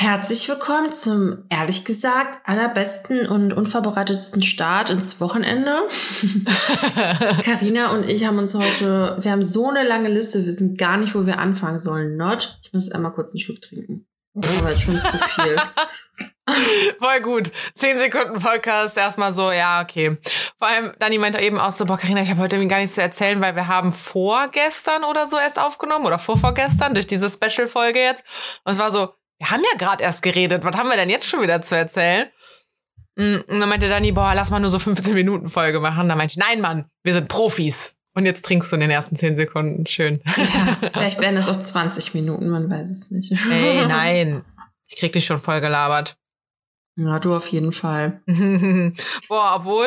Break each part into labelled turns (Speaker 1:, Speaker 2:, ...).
Speaker 1: Herzlich willkommen zum, ehrlich gesagt, allerbesten und unvorbereitetsten Start ins Wochenende. Karina und ich haben uns heute, wir haben so eine lange Liste, wir wissen gar nicht, wo wir anfangen sollen. Not, ich muss einmal kurz einen Schluck trinken. Aber jetzt schon zu viel.
Speaker 2: Voll gut. Zehn Sekunden Podcast, erstmal so, ja, okay. Vor allem, Dani meinte eben auch so, boah, Carina, ich habe heute irgendwie gar nichts zu erzählen, weil wir haben vorgestern oder so erst aufgenommen oder vorvorgestern durch diese Special-Folge jetzt. Und es war so, wir haben ja gerade erst geredet, was haben wir denn jetzt schon wieder zu erzählen? Mm, und dann meinte Dani, boah, lass mal nur so 15 Minuten Folge machen. Dann meinte ich, nein, Mann, wir sind Profis. Und jetzt trinkst du in den ersten 10 Sekunden. Schön.
Speaker 1: Ja, vielleicht werden das auch 20 Minuten, man weiß es nicht.
Speaker 2: Ey, nein. Ich krieg dich schon voll gelabert.
Speaker 1: Ja, du auf jeden Fall.
Speaker 2: boah, obwohl,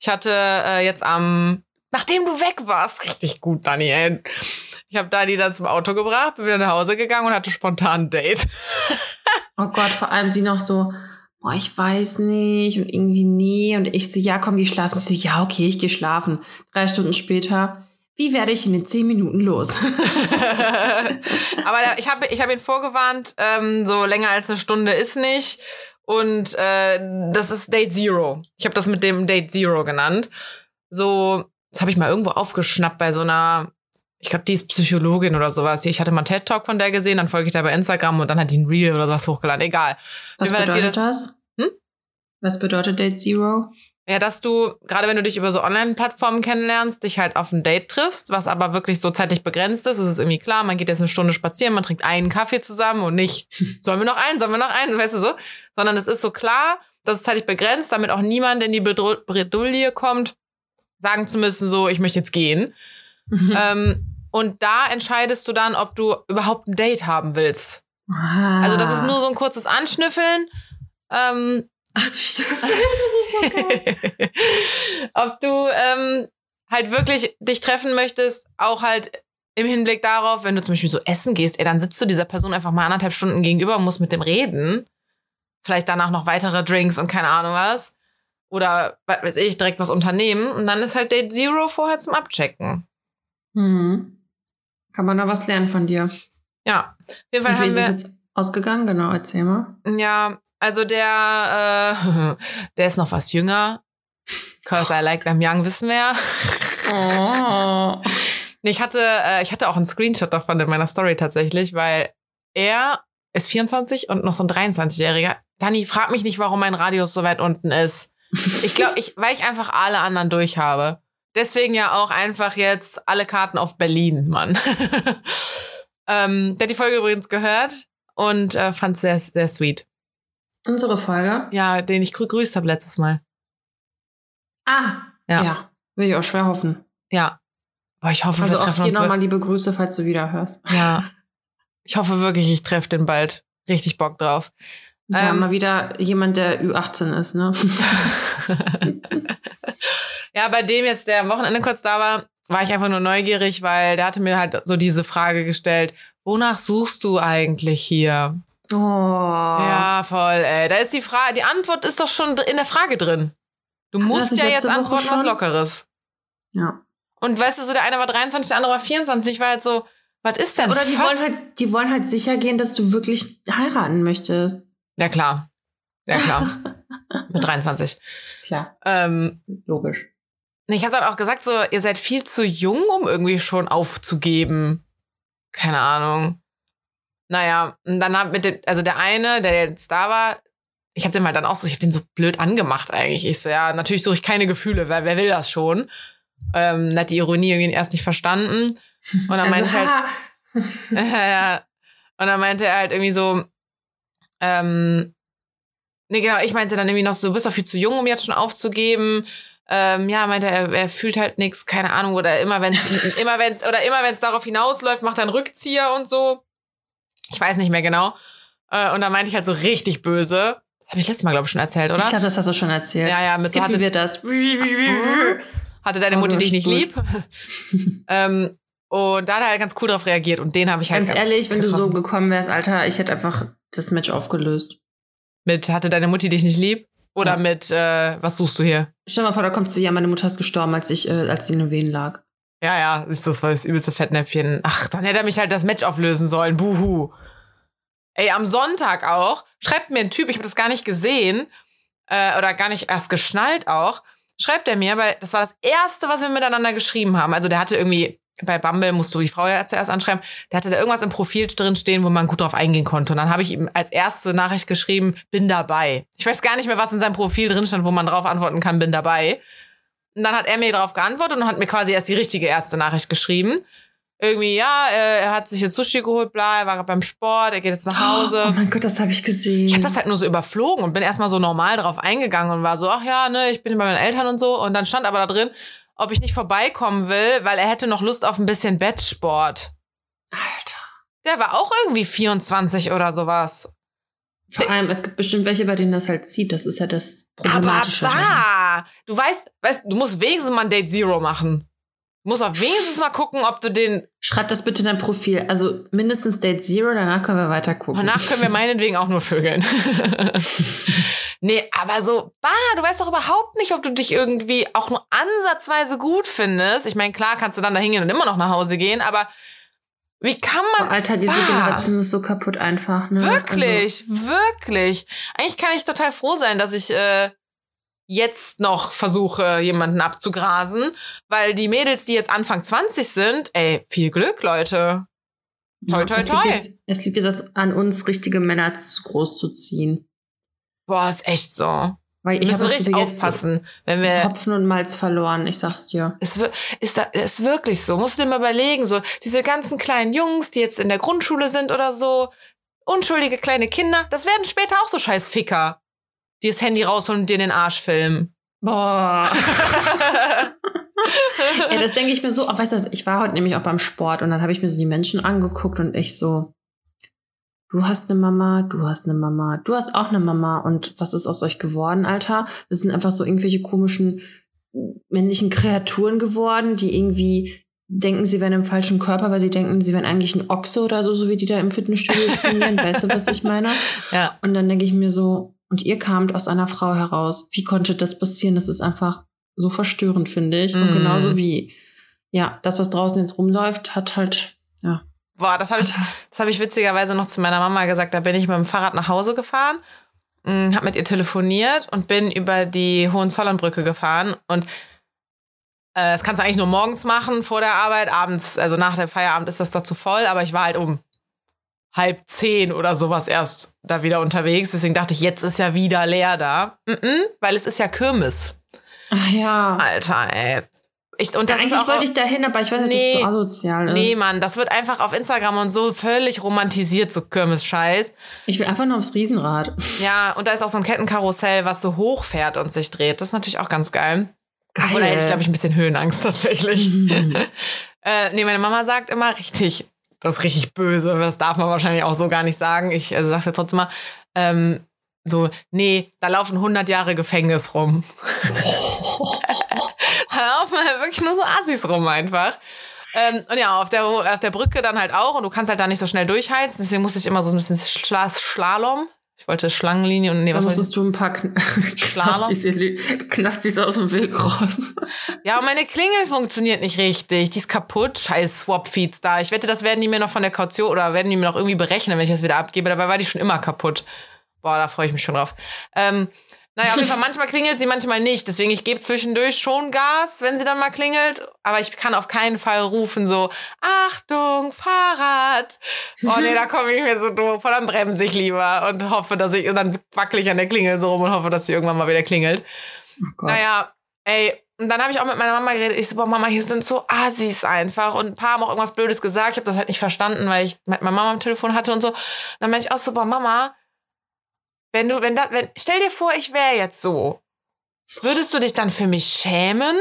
Speaker 2: ich hatte äh, jetzt am, nachdem du weg warst, richtig gut, Daniel. Ich habe Dani dann zum Auto gebracht, bin wieder nach Hause gegangen und hatte spontan ein Date.
Speaker 1: oh Gott, vor allem sie noch so, boah, ich weiß nicht und irgendwie nee. Und ich so, ja, komm, geh schlafen. Sie so, ja, okay, ich geh schlafen. Drei Stunden später, wie werde ich in den zehn Minuten los?
Speaker 2: Aber ich habe ich hab ihn vorgewarnt, ähm, so länger als eine Stunde ist nicht. Und äh, das ist Date Zero. Ich habe das mit dem Date Zero genannt. So, das habe ich mal irgendwo aufgeschnappt bei so einer ich glaube, die ist Psychologin oder sowas. Ich hatte mal einen TED-Talk von der gesehen, dann folge ich da bei Instagram und dann hat die ein Reel oder sowas hochgeladen. Egal.
Speaker 1: Was bedeutet das? das? Hm? Was bedeutet Date Zero?
Speaker 2: Ja, dass du, gerade wenn du dich über so Online-Plattformen kennenlernst, dich halt auf ein Date triffst, was aber wirklich so zeitlich begrenzt ist. Es ist irgendwie klar, man geht jetzt eine Stunde spazieren, man trinkt einen Kaffee zusammen und nicht, sollen wir noch einen, sollen wir noch einen, weißt du so? Sondern es ist so klar, dass es zeitlich begrenzt, damit auch niemand in die Bredouille kommt, sagen zu müssen, so, ich möchte jetzt gehen. Mhm. Ähm, und da entscheidest du dann, ob du überhaupt ein Date haben willst. Ah. Also das ist nur so ein kurzes Anschnüffeln. Ähm, ob du ähm, halt wirklich dich treffen möchtest, auch halt im Hinblick darauf, wenn du zum Beispiel so essen gehst, ey, dann sitzt du dieser Person einfach mal anderthalb Stunden gegenüber und musst mit dem reden. Vielleicht danach noch weitere Drinks und keine Ahnung was. Oder, was weiß ich, direkt was unternehmen. Und dann ist halt Date Zero vorher zum Abchecken.
Speaker 1: Mhm. Kann man da was lernen von dir?
Speaker 2: Ja.
Speaker 1: Auf jeden Fall Und wie ist es jetzt ausgegangen? Genau, erzähl mal.
Speaker 2: Ja, also der, äh, der ist noch was jünger. Cause I like them young, wissen wir ja. Oh. Ich hatte, äh, ich hatte auch einen Screenshot davon in meiner Story tatsächlich, weil er ist 24 und noch so ein 23-Jähriger. Dani, frag mich nicht, warum mein Radius so weit unten ist. Ich glaube, ich, weil ich einfach alle anderen durch habe. Deswegen ja auch einfach jetzt alle Karten auf Berlin, Mann. ähm, der hat die Folge übrigens gehört und äh, fand es sehr, sehr sweet.
Speaker 1: Unsere Folge?
Speaker 2: Ja, den ich gegrüßt habe letztes Mal.
Speaker 1: Ah, ja. ja. Will ich auch schwer hoffen.
Speaker 2: Ja. Boah, ich hoffe,
Speaker 1: also wir treffen auch hier nochmal liebe Grüße, falls du wieder hörst.
Speaker 2: Ja. Ich hoffe wirklich, ich treffe den bald. Richtig Bock drauf.
Speaker 1: Ja, ähm, mal wieder jemand, der Ü18 ist, ne?
Speaker 2: ja, bei dem jetzt, der am Wochenende kurz da war, war ich einfach nur neugierig, weil der hatte mir halt so diese Frage gestellt, wonach suchst du eigentlich hier?
Speaker 1: Oh.
Speaker 2: Ja, voll, ey. Da ist die Frage, die Antwort ist doch schon in der Frage drin. Du musst ja jetzt antworten, was Lockeres.
Speaker 1: Ja.
Speaker 2: Und weißt du, so der eine war 23, der andere war 24. Ich war halt so, was ist denn?
Speaker 1: Oder die wollen halt, die wollen halt sicher gehen, dass du wirklich heiraten möchtest.
Speaker 2: Ja, klar. Ja, klar. Mit 23.
Speaker 1: Klar.
Speaker 2: Ähm,
Speaker 1: logisch.
Speaker 2: Ich habe dann auch gesagt, so, ihr seid viel zu jung, um irgendwie schon aufzugeben. Keine Ahnung. Naja, und dann hat mit dem, also der eine, der jetzt da war, ich habe den mal dann auch so, ich habe den so blöd angemacht eigentlich. Ich so, ja, natürlich suche ich keine Gefühle, wer, wer will das schon? Ähm, hat die Ironie irgendwie erst nicht verstanden. Und dann also, meinte ich halt, ja, ja. Und dann meinte er halt irgendwie so, ähm, nee, genau, ich meinte dann irgendwie noch so, du bist doch viel zu jung, um jetzt schon aufzugeben. Ähm, ja, meinte er, er fühlt halt nichts, keine Ahnung, oder immer wenn es immer wenn's, oder immer wenn es darauf hinausläuft, macht er einen Rückzieher und so. Ich weiß nicht mehr genau. Äh, und da meinte ich halt so richtig böse. Das habe ich letztes Mal, glaube ich, schon erzählt, oder?
Speaker 1: Ich glaube, das hast du schon erzählt.
Speaker 2: Ja, ja, mit
Speaker 1: so
Speaker 2: hatte,
Speaker 1: wir das.
Speaker 2: Hatte deine oh, dich nicht lieb? ähm, und da hat er halt ganz cool drauf reagiert und den habe ich halt.
Speaker 1: Ganz ehrlich, wenn du so gekommen wärst, Alter, ich hätte einfach das Match aufgelöst.
Speaker 2: Mit hatte deine Mutti dich nicht lieb? Oder ja. mit äh, was suchst du hier?
Speaker 1: Stell mal vor, da kommt sie, ja, meine Mutter ist gestorben, als ich, äh, als sie in den Wehen lag.
Speaker 2: Ja, ja, ist das war das übelste Fettnäpfchen. Ach, dann hätte er mich halt das Match auflösen sollen. Buhu. Ey, am Sonntag auch, schreibt mir ein Typ, ich habe das gar nicht gesehen äh, oder gar nicht erst geschnallt auch, schreibt er mir, weil das war das Erste, was wir miteinander geschrieben haben. Also der hatte irgendwie, bei Bumble musst du die Frau ja zuerst anschreiben, der hatte da irgendwas im Profil drin stehen, wo man gut drauf eingehen konnte. Und dann habe ich ihm als erste Nachricht geschrieben, bin dabei. Ich weiß gar nicht mehr, was in seinem Profil drin stand, wo man drauf antworten kann, bin dabei. Und dann hat er mir darauf geantwortet und hat mir quasi erst die richtige erste Nachricht geschrieben irgendwie, ja, äh, er hat sich jetzt Sushi geholt, bla, er war beim Sport, er geht jetzt nach Hause.
Speaker 1: Oh mein Gott, das habe ich gesehen.
Speaker 2: Ich habe das halt nur so überflogen und bin erstmal so normal drauf eingegangen und war so, ach ja, ne, ich bin bei meinen Eltern und so. Und dann stand aber da drin, ob ich nicht vorbeikommen will, weil er hätte noch Lust auf ein bisschen Bettsport.
Speaker 1: Alter.
Speaker 2: Der war auch irgendwie 24 oder sowas.
Speaker 1: Vor allem, es gibt bestimmt welche, bei denen das halt zieht. Das ist ja das Problematische.
Speaker 2: Aber bah, du weißt, weißt, du musst wenigstens mal ein Date Zero machen. Du musst auch wenigstens mal gucken, ob du den.
Speaker 1: Schreib das bitte in dein Profil. Also mindestens Date Zero, danach können wir weiter gucken.
Speaker 2: Danach können wir meinetwegen auch nur vögeln. nee, aber so, bah, du weißt doch überhaupt nicht, ob du dich irgendwie auch nur ansatzweise gut findest. Ich meine, klar kannst du dann da hingehen und immer noch nach Hause gehen, aber wie kann man.
Speaker 1: Oh, Alter, diese bah, Generation ist so kaputt einfach. Ne?
Speaker 2: Wirklich, also. wirklich. Eigentlich kann ich total froh sein, dass ich äh, jetzt noch versuche, jemanden abzugrasen, weil die Mädels, die jetzt Anfang 20 sind, ey, viel Glück, Leute. Toi, toi,
Speaker 1: es
Speaker 2: toi.
Speaker 1: Liegt jetzt, es liegt jetzt an uns, richtige Männer groß zu ziehen.
Speaker 2: Boah, ist echt so.
Speaker 1: Weil ich
Speaker 2: müssen richtig aufpassen, wenn wir
Speaker 1: Hopfen und Malz verloren, ich sag's dir.
Speaker 2: Es ist, ist wirklich so. Musst du dir mal überlegen, so diese ganzen kleinen Jungs, die jetzt in der Grundschule sind oder so, unschuldige kleine Kinder, das werden später auch so scheiß Ficker dir das Handy rausholen und dir den Arsch filmen.
Speaker 1: Boah. ja, das denke ich mir so. Weißt du, ich war heute nämlich auch beim Sport und dann habe ich mir so die Menschen angeguckt und ich so, du hast eine Mama, du hast eine Mama, du hast auch eine Mama und was ist aus euch geworden, Alter? Das sind einfach so irgendwelche komischen männlichen Kreaturen geworden, die irgendwie denken, sie wären im falschen Körper, weil sie denken, sie wären eigentlich ein Ochse oder so, so wie die da im Fitnessstudio trainieren. weißt du, was ich meine?
Speaker 2: Ja.
Speaker 1: Und dann denke ich mir so, und ihr kamt aus einer Frau heraus. Wie konnte das passieren? Das ist einfach so verstörend, finde ich. Mm. Und genauso wie, ja, das, was draußen jetzt rumläuft, hat halt, ja.
Speaker 2: Boah, das habe ich, das habe ich witzigerweise noch zu meiner Mama gesagt. Da bin ich mit dem Fahrrad nach Hause gefahren, hm, habe mit ihr telefoniert und bin über die Hohenzollernbrücke gefahren. Und äh, das kannst du eigentlich nur morgens machen, vor der Arbeit. Abends, also nach dem Feierabend ist das da zu voll. Aber ich war halt um halb zehn oder sowas erst da wieder unterwegs. Deswegen dachte ich, jetzt ist ja wieder leer da. Mm -mm, weil es ist ja Kirmes.
Speaker 1: Ach ja.
Speaker 2: Alter, ey. Ich, und das
Speaker 1: ja, eigentlich wollte ich dahin, aber ich weiß nicht, nee, ob das so asozial ist.
Speaker 2: Nee, Mann, das wird einfach auf Instagram und so völlig romantisiert, so Kirmes-Scheiß.
Speaker 1: Ich will einfach nur aufs Riesenrad.
Speaker 2: Ja, und da ist auch so ein Kettenkarussell, was so hochfährt und sich dreht. Das ist natürlich auch ganz geil. Geil. Oder hätte ich, glaube ich, ein bisschen Höhenangst tatsächlich. Mhm. äh, nee, meine Mama sagt immer richtig, das ist richtig böse. Das darf man wahrscheinlich auch so gar nicht sagen. Ich also sag's jetzt trotzdem mal. Ähm, so, nee, da laufen 100 Jahre Gefängnis rum. da laufen halt wirklich nur so Assis rum einfach. Ähm, und ja, auf der, auf der Brücke dann halt auch. Und du kannst halt da nicht so schnell durchheizen. Deswegen musste ich immer so ein bisschen Schla Slalom. Ich wollte Schlangenlinie und nee, was
Speaker 1: da musstest du ein paar Kn Knastis, Knastis aus dem Weg räumen.
Speaker 2: Ja, und meine Klingel funktioniert nicht richtig. Die ist kaputt. Scheiß Swap-Feeds da. Ich wette, das werden die mir noch von der Kaution oder werden die mir noch irgendwie berechnen, wenn ich das wieder abgebe. Dabei war die schon immer kaputt. Boah, da freue ich mich schon drauf. Ähm, naja, auf jeden Fall, manchmal klingelt sie, manchmal nicht. Deswegen, ich gebe zwischendurch schon Gas, wenn sie dann mal klingelt. Aber ich kann auf keinen Fall rufen so, Achtung, Fahrrad. Oh nee, da komme ich mir so doof. Dann bremse ich lieber und hoffe, dass ich, und dann wackel ich an der Klingel so rum und hoffe, dass sie irgendwann mal wieder klingelt. Oh naja, ey, und dann habe ich auch mit meiner Mama geredet. Ich so, boah, Mama, hier sind so Assis einfach. Und ein paar haben auch irgendwas Blödes gesagt. Ich habe das halt nicht verstanden, weil ich mit meiner Mama am Telefon hatte und so. Und dann meinte ich auch so, boah, Mama, wenn du, wenn das, wenn, stell dir vor, ich wäre jetzt so. Würdest du dich dann für mich schämen?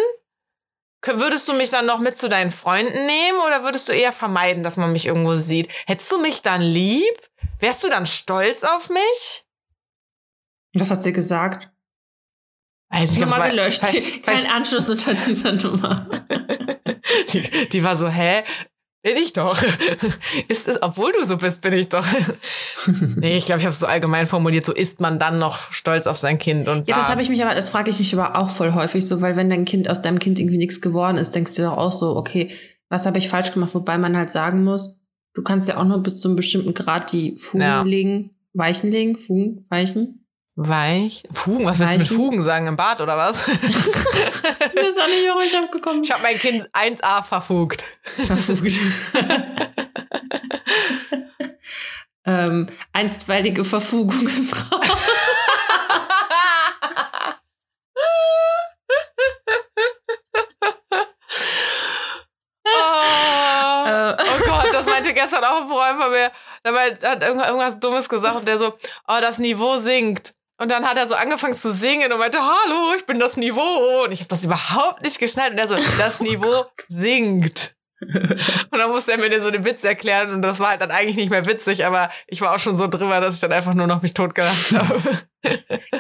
Speaker 2: Würdest du mich dann noch mit zu deinen Freunden nehmen oder würdest du eher vermeiden, dass man mich irgendwo sieht? Hättest du mich dann lieb? Wärst du dann stolz auf mich?
Speaker 1: Was hat sie gesagt?
Speaker 2: Weiß ich
Speaker 1: Nummer gelöscht. Kein Anschluss unter dieser Nummer.
Speaker 2: die, die war so, hä? Bin ich doch. Ist es, obwohl du so bist, bin ich doch. nee, ich glaube, ich habe es so allgemein formuliert, so ist man dann noch stolz auf sein Kind und
Speaker 1: Ja, das habe ich mich aber, das frage ich mich aber auch voll häufig so, weil wenn dein Kind aus deinem Kind irgendwie nichts geworden ist, denkst du doch auch so, okay, was habe ich falsch gemacht, wobei man halt sagen muss, Du kannst ja auch nur bis zu einem bestimmten Grad die Fugen
Speaker 2: Ja.
Speaker 1: legen, Weichen legen, Fugen, Weichen.
Speaker 2: Weich. Fugen, was willst du mit? Fugen sagen? Im Bad oder was?
Speaker 1: Ich weiß auch nicht, warum ich abgekommen
Speaker 2: ich habe mein Kind 1a verfugt.
Speaker 1: Verfugt. ähm, einstweilige Verfugung ist raus.
Speaker 2: Oh,
Speaker 1: Äh,
Speaker 2: oh Gott, das meinte gestern auch ein Freund von mir. Der meint- hat irgendwas Dummes gesagt und der so, oh, das Niveau sinkt. Und dann hat er so angefangen zu singen und meinte, hallo, ich bin das Niveau. Und ich habe das überhaupt nicht geschnallt. Und er so, das Niveau sinkt. Und dann musste er mir den so den Witz erklären und das war halt dann eigentlich nicht mehr witzig, aber ich war auch schon so drüber, dass ich dann einfach nur noch mich totgelacht habe.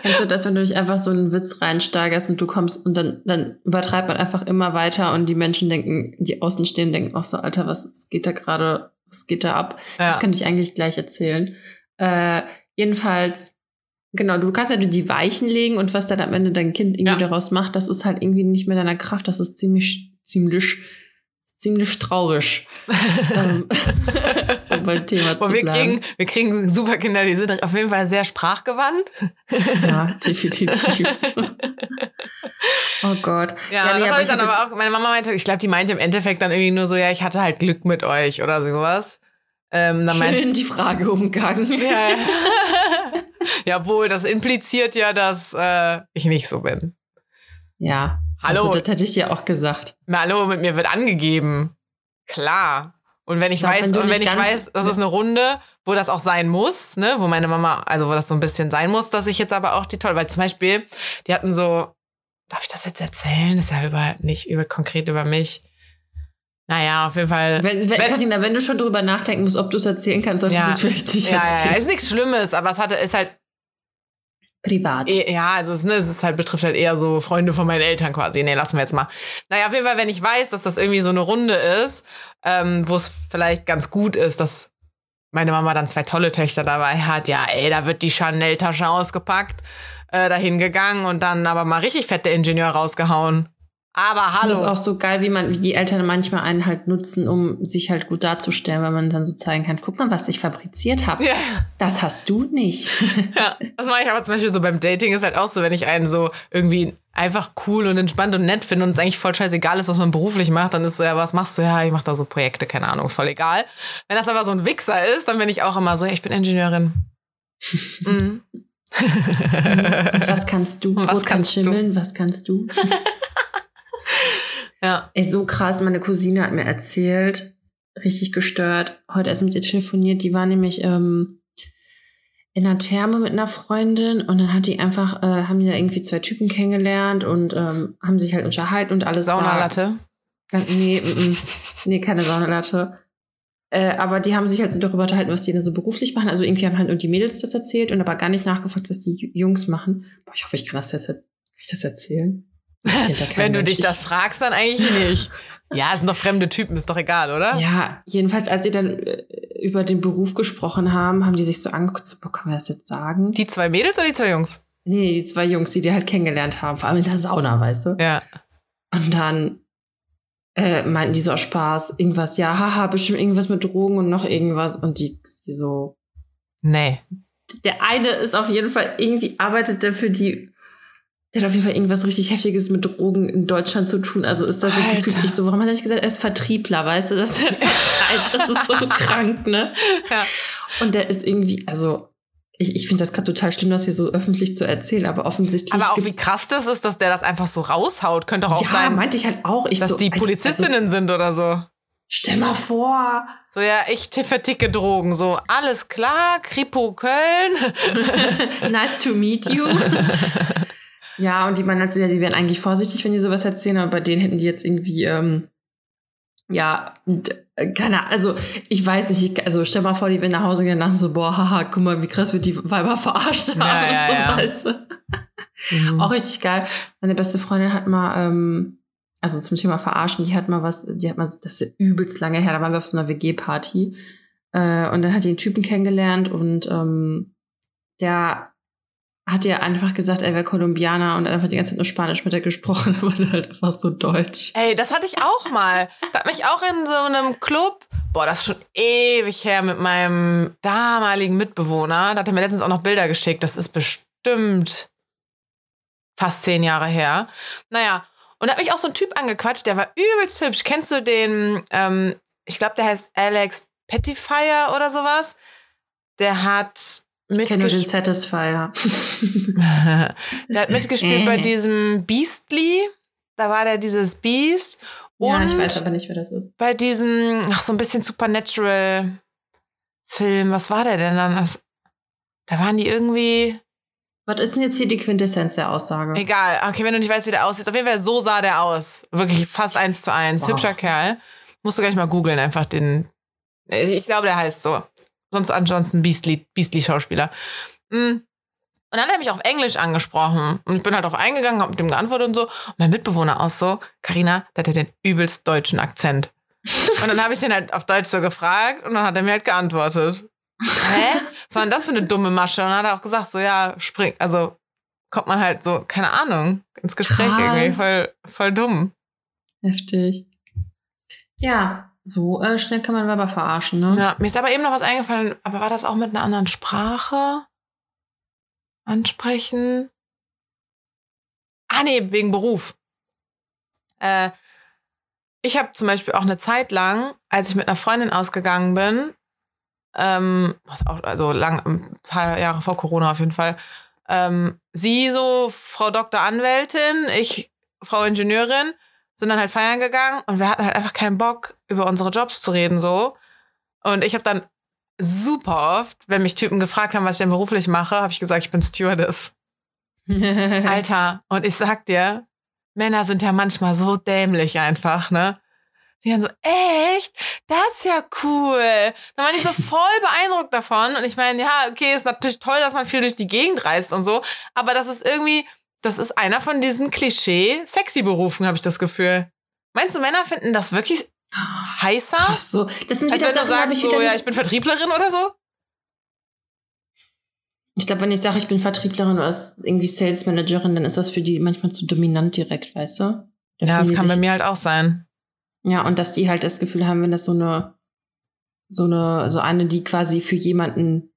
Speaker 1: Kennst du das, wenn du dich einfach so einen Witz reinsteigerst und du kommst und dann, dann übertreibt man einfach immer weiter und die Menschen denken, die Außenstehenden denken auch so, Alter, was geht da gerade, was geht da ab? Das
Speaker 2: Ja.
Speaker 1: könnte ich eigentlich gleich erzählen. Äh, jedenfalls, genau, du kannst ja nur die Weichen legen und was dann am Ende dein Kind irgendwie
Speaker 2: Ja.
Speaker 1: daraus macht, das ist halt irgendwie nicht mehr deiner Kraft. Das ist ziemlich, ziemlich, ziemlich traurig. ähm, um beim Thema
Speaker 2: Und
Speaker 1: zu
Speaker 2: wir
Speaker 1: bleiben.
Speaker 2: kriegen, wir kriegen super Kinder, die sind auf jeden Fall sehr sprachgewandt.
Speaker 1: Ja, definitiv. oh Gott.
Speaker 2: Ja,
Speaker 1: nee,
Speaker 2: das habe ich dann aber auch, meine Mama meinte, ich glaube, die meinte im Endeffekt dann irgendwie nur so, ja, ich hatte halt Glück mit euch oder sowas. Ähm, dann meinte
Speaker 1: Schön die Frage umgangen.
Speaker 2: ja, ja. Jawohl, das impliziert ja, dass äh, ich nicht so bin.
Speaker 1: Ja.
Speaker 2: Hallo.
Speaker 1: Also, das hätte ich dir auch gesagt.
Speaker 2: Na, Hallo, mit mir wird angegeben. Klar. Und wenn ich,
Speaker 1: Ich glaub,
Speaker 2: weiß,
Speaker 1: wenn
Speaker 2: und wenn ich weiß, das ist eine Runde, wo das auch sein muss, ne, wo meine Mama, also wo das so ein bisschen sein muss, dass ich jetzt aber auch die toll, weil zum Beispiel, die hatten so, darf ich das jetzt erzählen? Das ist ja über, nicht über konkret über mich. Naja, auf jeden Fall.
Speaker 1: Wenn, wenn, Carina, wenn du schon drüber nachdenken musst, ob du es erzählen kannst, solltest
Speaker 2: Ja.
Speaker 1: du es vielleicht nicht
Speaker 2: ja, ja,
Speaker 1: erzählen.
Speaker 2: ja, ist nichts Schlimmes, aber es hatte, ist halt,
Speaker 1: Privat.
Speaker 2: eh- ja, also es, ne, es ist halt, betrifft halt eher so Freunde von meinen Eltern quasi. Nee, lassen wir jetzt mal. Naja, auf jeden Fall, wenn ich weiß, dass das irgendwie so eine Runde ist, ähm, wo es vielleicht ganz gut ist, dass meine Mama dann zwei tolle Töchter dabei hat, ja, ey, da wird die Chanel-Tasche ausgepackt, äh, dahin gegangen und dann aber mal richtig fette Ingenieur rausgehauen. Aber
Speaker 1: Ich finde
Speaker 2: hallo.
Speaker 1: es auch so geil, wie man, wie die Eltern manchmal einen halt nutzen, um sich halt gut darzustellen, weil man dann so zeigen kann, guck mal, was ich fabriziert habe.
Speaker 2: Ja.
Speaker 1: Das hast du nicht.
Speaker 2: Ja, das mache ich aber zum Beispiel so beim Dating ist halt auch so, wenn ich einen so irgendwie einfach cool und entspannt und nett finde und es eigentlich voll scheißegal ist, was man beruflich macht, dann ist so, ja, was machst du? Ja, ich mache da so Projekte, keine Ahnung, ist voll egal. Wenn das aber so ein Wichser ist, dann bin ich auch immer so, ja, ich bin Ingenieurin. mhm.
Speaker 1: Und was kannst du?
Speaker 2: Was
Speaker 1: Brot kann
Speaker 2: kannst du?
Speaker 1: schimmeln, was kannst du?
Speaker 2: ja.
Speaker 1: Ey, so krass, meine Cousine hat mir erzählt, richtig gestört, heute erst mit ihr telefoniert, die war nämlich ähm, in einer Therme mit einer Freundin und dann hat die einfach, äh, haben die da irgendwie zwei Typen kennengelernt und ähm, haben sich halt unterhalten und alles war...
Speaker 2: Saunalatte.
Speaker 1: Ganz- Nee, mm, mm. nee, keine Saunalatte. Äh, aber die haben sich halt so darüber unterhalten, was die da so beruflich machen. Also irgendwie haben halt nur die Mädels das erzählt und aber gar nicht nachgefragt, was die Ju- Jungs machen. Boah, ich hoffe, ich kann das jetzt kann ich das erzählen.
Speaker 2: Wenn du dich das fragst, dann eigentlich nicht. Ja, es sind doch fremde Typen, ist doch egal, oder?
Speaker 1: Ja, jedenfalls, als sie dann äh, über den Beruf gesprochen haben, haben die sich so angeguckt, so, boah, können wir das jetzt sagen?
Speaker 2: Die zwei Mädels oder die zwei Jungs?
Speaker 1: nee, die zwei Jungs, die die halt kennengelernt haben, vor allem in der Sauna, weißt du?
Speaker 2: Ja.
Speaker 1: Und dann äh, meinten die so aus Spaß, irgendwas, ja, haha, bestimmt irgendwas mit Drogen und noch irgendwas. Und die, die so,
Speaker 2: Nee.
Speaker 1: der eine ist auf jeden Fall, irgendwie arbeitet der für die, der hat auf jeden Fall irgendwas richtig Heftiges mit Drogen in Deutschland zu tun. Also ist das so gefühlt ich so, warum hat er nicht gesagt, er ist Vertriebler, weißt du? Das, das ist so krank, ne?
Speaker 2: Ja.
Speaker 1: Und der ist irgendwie, also ich, ich finde das gerade total schlimm, das hier so öffentlich zu erzählen, aber offensichtlich.
Speaker 2: Aber auch wie krass das ist, dass der das einfach so raushaut. Könnte doch auch
Speaker 1: ja,
Speaker 2: sein,
Speaker 1: meinte ich halt auch. Ich
Speaker 2: dass
Speaker 1: so,
Speaker 2: die
Speaker 1: Alter,
Speaker 2: Polizistinnen sind oder so.
Speaker 1: Also, stell mal vor.
Speaker 2: So, ja, ich verticke Drogen. So, alles klar, Kripo Köln.
Speaker 1: nice to meet you. ja, und die meinen halt so, ja, die wären eigentlich vorsichtig, wenn die sowas erzählen, aber bei denen hätten die jetzt irgendwie, ähm, ja, äh, keine Ahnung, also ich weiß nicht, ich, also stell mal vor, die wären nach Hause gegangen und dachten so, boah, haha, guck mal, wie krass wir die Weiber verarscht haben,
Speaker 2: Ja, ja,
Speaker 1: so,
Speaker 2: ja.
Speaker 1: weißt du.
Speaker 2: Mhm.
Speaker 1: Auch richtig geil. Meine beste Freundin hat mal, ähm, also zum Thema Verarschen, die hat mal was, die hat mal, so- das ist übelst lange her, da waren wir auf so einer WG-Party. Äh, und dann hat die einen Typen kennengelernt und ähm, der hat er einfach gesagt, er wäre Kolumbianer und einfach die ganze Zeit nur Spanisch mit er gesprochen, aber halt einfach so Deutsch.
Speaker 2: Ey, das hatte ich auch mal. Da hat mich auch in so einem Club, boah, das ist schon ewig her mit meinem damaligen Mitbewohner. Da hat er mir letztens auch noch Bilder geschickt. Das ist bestimmt fast zehn Jahre her. Naja, und da hat mich auch so ein Typ angequatscht, der war übelst hübsch. Kennst du den, ähm, ich glaube, der heißt Alex Pettifier oder sowas? Der hat
Speaker 1: ich kenne den Satisfier.
Speaker 2: der hat mitgespielt bei diesem Beastly. Da war der dieses Beast.
Speaker 1: Und ja, ich weiß aber nicht, wer das ist.
Speaker 2: Bei diesem, ach, so ein bisschen Supernatural-Film. Was war der denn dann? Da waren die irgendwie.
Speaker 1: Was ist denn jetzt hier die Quintessenz der Aussage?
Speaker 2: Egal. Okay, wenn du nicht weißt, wie der aussieht. Auf jeden Fall, so sah der aus. Wirklich fast eins zu eins. Wow. Hübscher Kerl. Musst du gleich mal googeln, einfach den. Ich glaube, der heißt so sonst ansonsten Beastly, Beastly Schauspieler. Mm. Und dann hat er mich auf Englisch angesprochen. Und ich bin halt auf eingegangen, hab mit dem geantwortet und so. Und mein Mitbewohner auch so, Karina, der hat ja den übelst deutschen Akzent. und dann habe ich den halt auf Deutsch so gefragt und dann hat er mir halt geantwortet. Hä? Was war denn das für eine dumme Masche? Und dann hat er auch gesagt, so, ja, spring, also kommt man halt so, keine Ahnung, ins Gespräch Krass. irgendwie. Voll, voll dumm.
Speaker 1: Heftig. Ja, so äh, schnell kann man Weiber verarschen, ne?
Speaker 2: Ja, mir ist aber eben noch was eingefallen. Aber war das auch mit einer anderen Sprache? Ansprechen? Ah, nee, wegen Beruf. Äh, ich habe zum Beispiel auch eine Zeit lang, als ich mit einer Freundin ausgegangen bin, ähm, auch, also lang, ein paar Jahre vor Corona auf jeden Fall, ähm, sie so Frau Doktor Anwältin, ich Frau Ingenieurin sind dann halt feiern gegangen und wir hatten halt einfach keinen Bock, über unsere Jobs zu reden so. Und ich habe dann super oft, wenn mich Typen gefragt haben, was ich denn beruflich mache, habe ich gesagt, ich bin Stewardess. Alter, und ich sag dir, Männer sind ja manchmal so dämlich einfach, ne? Die dann so, echt? Das ist ja cool. Dann waren die so voll beeindruckt davon. Und ich meine, ja, okay, ist natürlich toll, dass man viel durch die Gegend reist und so. Aber das ist irgendwie, das ist einer von diesen Klischee-Sexy-Berufen, habe ich das Gefühl. Meinst du, Männer finden das wirklich heißer?
Speaker 1: Ach so, das sind
Speaker 2: Als wenn Sachen, du sagst, ich so, ja, ich bin Vertrieblerin oder so?
Speaker 1: Ich glaube, wenn ich sage, ich bin Vertrieblerin oder irgendwie Sales Managerin, dann ist das für die manchmal zu dominant direkt, weißt du?
Speaker 2: Da ja, das kann bei mir halt auch sein.
Speaker 1: Ja, und dass die halt das Gefühl haben, wenn das so eine, so eine, so eine, die quasi für jemanden